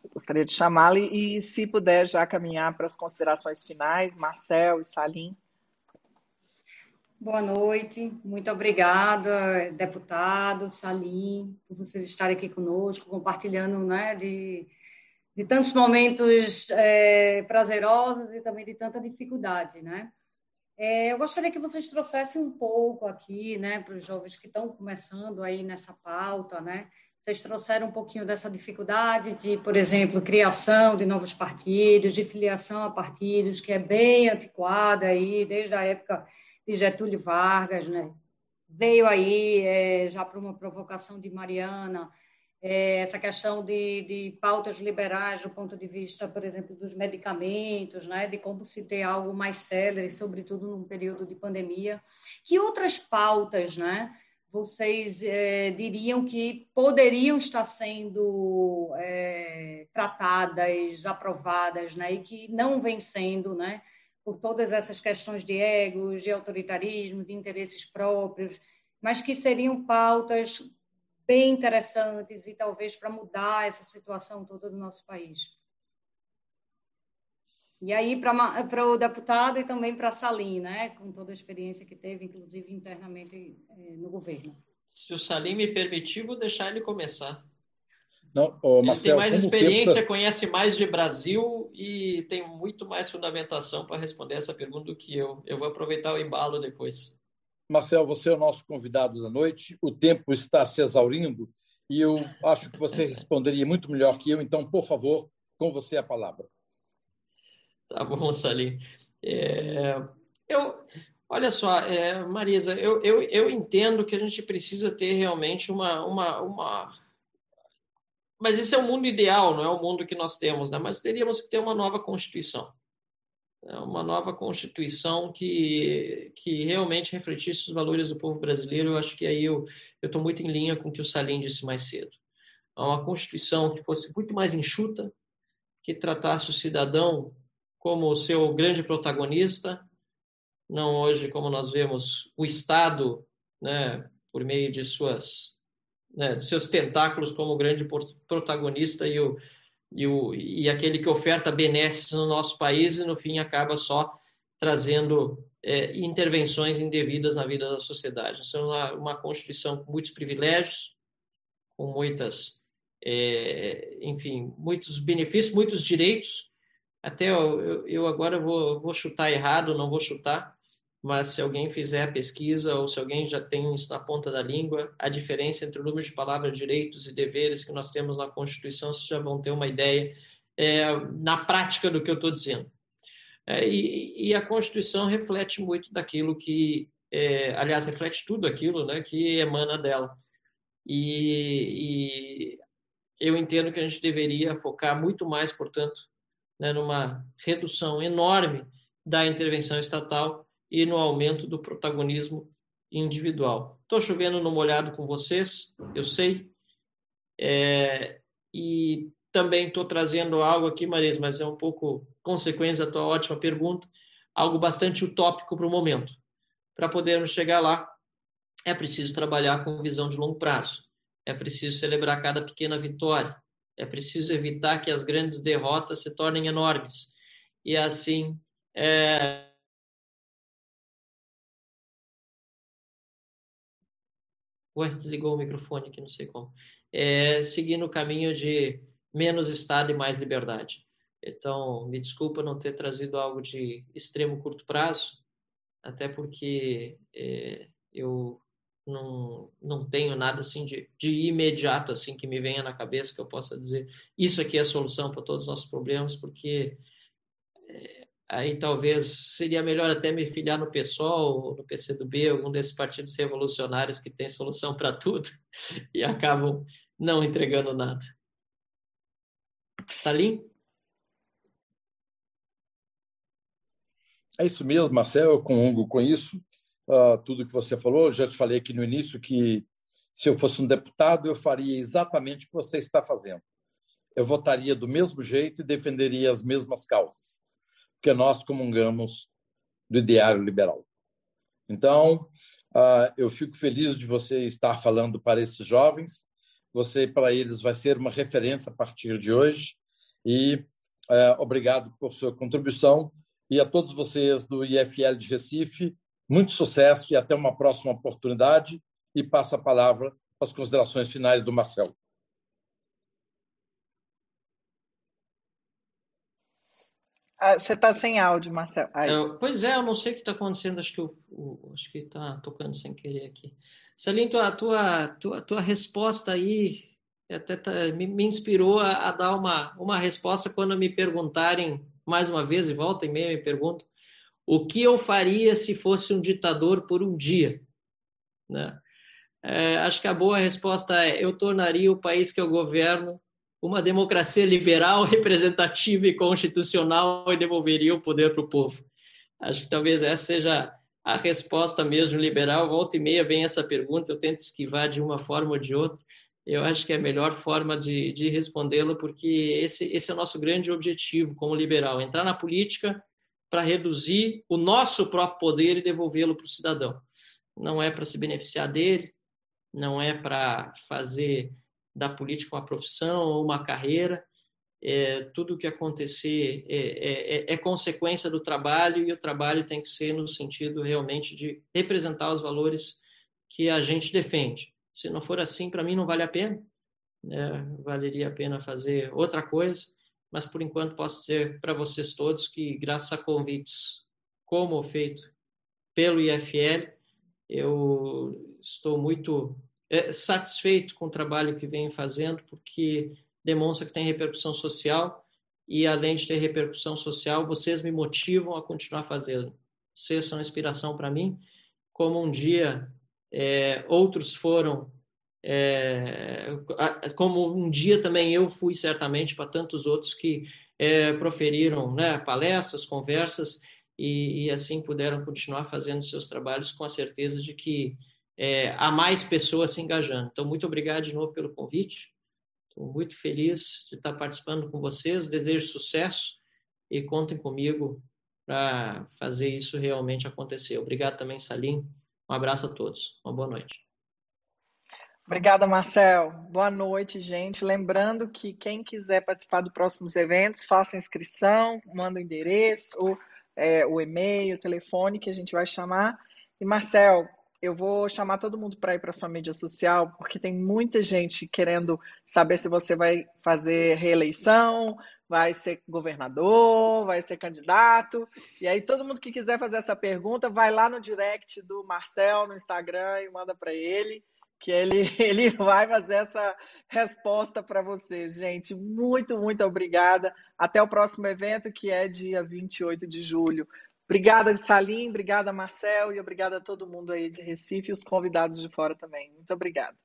Eu gostaria de chamá-la e, se puder, já caminhar para as considerações finais, Marcel e Salim. Boa noite, muito obrigada, deputado Salim, por vocês estarem aqui conosco, compartilhando né, de, de tantos momentos é, prazerosos e também de tanta dificuldade, né? É, eu gostaria que vocês trouxessem um pouco aqui, né, para os jovens que estão começando aí nessa pauta, né? Vocês trouxeram um pouquinho dessa dificuldade de, por exemplo, criação de novos partidos, de filiação a partidos, que é bem antiquada aí, desde a época de Getúlio Vargas, né? Veio aí, é, já para uma provocação de Mariana, é, essa questão de, de, pautas liberais do ponto de vista, por exemplo, dos medicamentos, né, de como se ter algo mais célere, sobretudo num período de pandemia. Que outras pautas, né, vocês é, diriam que poderiam estar sendo é, tratadas, aprovadas, né, e que não vem sendo, né, por todas essas questões de egos, de autoritarismo, de interesses próprios, mas que seriam pautas bem interessantes e talvez para mudar essa situação toda do nosso país. E aí, para o deputado e também para a Salim, né, com toda a experiência que teve, inclusive internamente eh, no governo. Se o Salim me permitir, vou deixar ele começar. Não, oh, Ele tem mais experiência, tempo... conhece mais de Brasil e tem muito mais fundamentação para responder essa pergunta do que eu. Eu vou aproveitar o embalo depois. Marcel, você é o nosso convidado da noite. O tempo está se exaurindo e eu acho que você responderia muito melhor que eu. Então, por favor, com você a palavra. Tá bom, Salim. É, eu, olha só, é, Marisa, eu, eu, eu entendo que a gente precisa ter realmente uma, uma, uma mas esse é o mundo ideal, não é o mundo que nós temos, né? Mas teríamos que ter uma nova Constituição. Né? Uma nova Constituição que, que realmente refletisse os valores do povo brasileiro. Eu acho que aí eu estou muito em linha com o que o Salim disse mais cedo. Uma Constituição que fosse muito mais enxuta, que tratasse o cidadão como o seu grande protagonista, não hoje como nós vemos o Estado, né, por meio de suas né, de seus tentáculos como grande protagonista e, o, e, o, e aquele que oferta benesses no nosso país e, no fim, acaba só trazendo é, intervenções indevidas na vida da sociedade. Nós temos uma, uma Constituição com muitos privilégios, com muitas, é, enfim, muitos benefícios, muitos direitos. Até eu, eu agora vou, vou chutar errado, não vou chutar, mas se alguém fizer a pesquisa ou se alguém já tem isso na ponta da língua, a diferença entre o número de palavras, direitos e deveres que nós temos na Constituição, vocês já vão ter uma ideia é, na prática do que eu estou dizendo. É, e, e, a Constituição reflete muito daquilo que, é, aliás, reflete tudo aquilo né, que emana dela. E, e, eu entendo que a gente deveria focar muito mais, portanto, né, numa redução enorme da intervenção estatal e no aumento do protagonismo individual. Estou chovendo no molhado com vocês, eu sei, é, e também estou trazendo algo aqui, Marisa, mas é um pouco consequência da tua ótima pergunta, algo bastante utópico para o momento. Para podermos chegar lá, é preciso trabalhar com visão de longo prazo, é preciso celebrar cada pequena vitória, é preciso evitar que as grandes derrotas se tornem enormes. E assim, é, Ué, desligou o microfone aqui, não sei como. É, seguindo o caminho de menos Estado e mais liberdade. Então, me desculpa não ter trazido algo de extremo curto prazo, até porque é, eu não, não tenho nada assim de, de imediato assim que me venha na cabeça que eu possa dizer isso aqui é a solução para todos os nossos problemas, porque aí talvez seria melhor até me filiar no PSOL, no PCdoB, algum desses partidos revolucionários que tem solução para tudo e acabam não entregando nada. Salim? É isso mesmo, Marcel, eu comungo com isso. Uh, tudo que você falou, eu já te falei aqui no início que se eu fosse um deputado, eu faria exatamente o que você está fazendo. Eu votaria do mesmo jeito e defenderia as mesmas causas, porque nós comungamos do ideário liberal. Então, uh, eu fico feliz de você estar falando para esses jovens. Você, para eles, vai ser uma referência a partir de hoje. E uh, obrigado por sua contribuição e a todos vocês do IFL de Recife, muito sucesso e até uma próxima oportunidade. E passo a palavra para as considerações finais do Marcelo. Ah, você está sem áudio, Marcelo. Eu, pois é, eu não sei o que está acontecendo, acho que o, o acho que está tocando sem querer aqui. Salim, tua, tua, tua, tua resposta aí até tá, me, me, inspirou a, a, dar uma, uma resposta quando me perguntarem mais uma vez, e volta e meia me pergunto, o que eu faria se fosse um ditador por um dia? Né? É, acho que a boa resposta é: eu tornaria o país que eu governo uma democracia liberal, representativa e constitucional e devolveria o poder para o povo. Acho que talvez essa seja a resposta mesmo liberal. Volta e meia vem essa pergunta, eu tento esquivar de uma forma ou de outra eu acho que é a melhor forma de, de respondê-la, porque esse, esse é o nosso grande objetivo como liberal: entrar na política para reduzir o nosso próprio poder e devolvê-lo para o cidadão. Não é para se beneficiar dele, não é para fazer da política uma profissão ou uma carreira. É, tudo o que acontecer é, é, é, é consequência do trabalho e o trabalho tem que ser no sentido realmente de representar os valores que a gente defende. Se não for assim, para mim não vale a pena. Né? Valeria a pena fazer outra coisa. Mas por enquanto posso dizer para vocês todos que, graças a convites como feito pelo IFL, eu estou muito é, satisfeito com o trabalho que venho fazendo, porque demonstra que tem repercussão social e, além de ter repercussão social, vocês me motivam a continuar fazendo. Vocês são inspiração para mim. Como um dia é, outros foram, é, como um dia também eu fui certamente para tantos outros que é, proferiram né, palestras, conversas e, e, assim puderam continuar fazendo seus trabalhos com a certeza de que é, há mais pessoas se engajando. Então, muito obrigado de novo pelo convite. Estou muito feliz de estar participando com vocês. Desejo sucesso e contem comigo para fazer isso realmente acontecer. Obrigado também, Salim. Um abraço a todos. Uma boa noite. Obrigada, Marcel. Boa noite, gente. Lembrando que quem quiser participar dos próximos eventos, faça inscrição, manda o endereço, é, o e-mail, o telefone que a gente vai chamar. E, Marcel, eu vou chamar todo mundo para ir para sua mídia social, porque tem muita gente querendo saber se você vai fazer reeleição, vai ser governador, vai ser candidato. E aí, todo mundo que quiser fazer essa pergunta, vai lá no direct do Marcel no Instagram e manda para ele, que ele, ele vai fazer essa resposta para vocês. Gente, muito, muito obrigada. Até o próximo evento, que é dia 28 de julho. Obrigada, Salim, obrigada, Marcel, e obrigada a todo mundo aí de Recife e os convidados de fora também. Muito obrigada.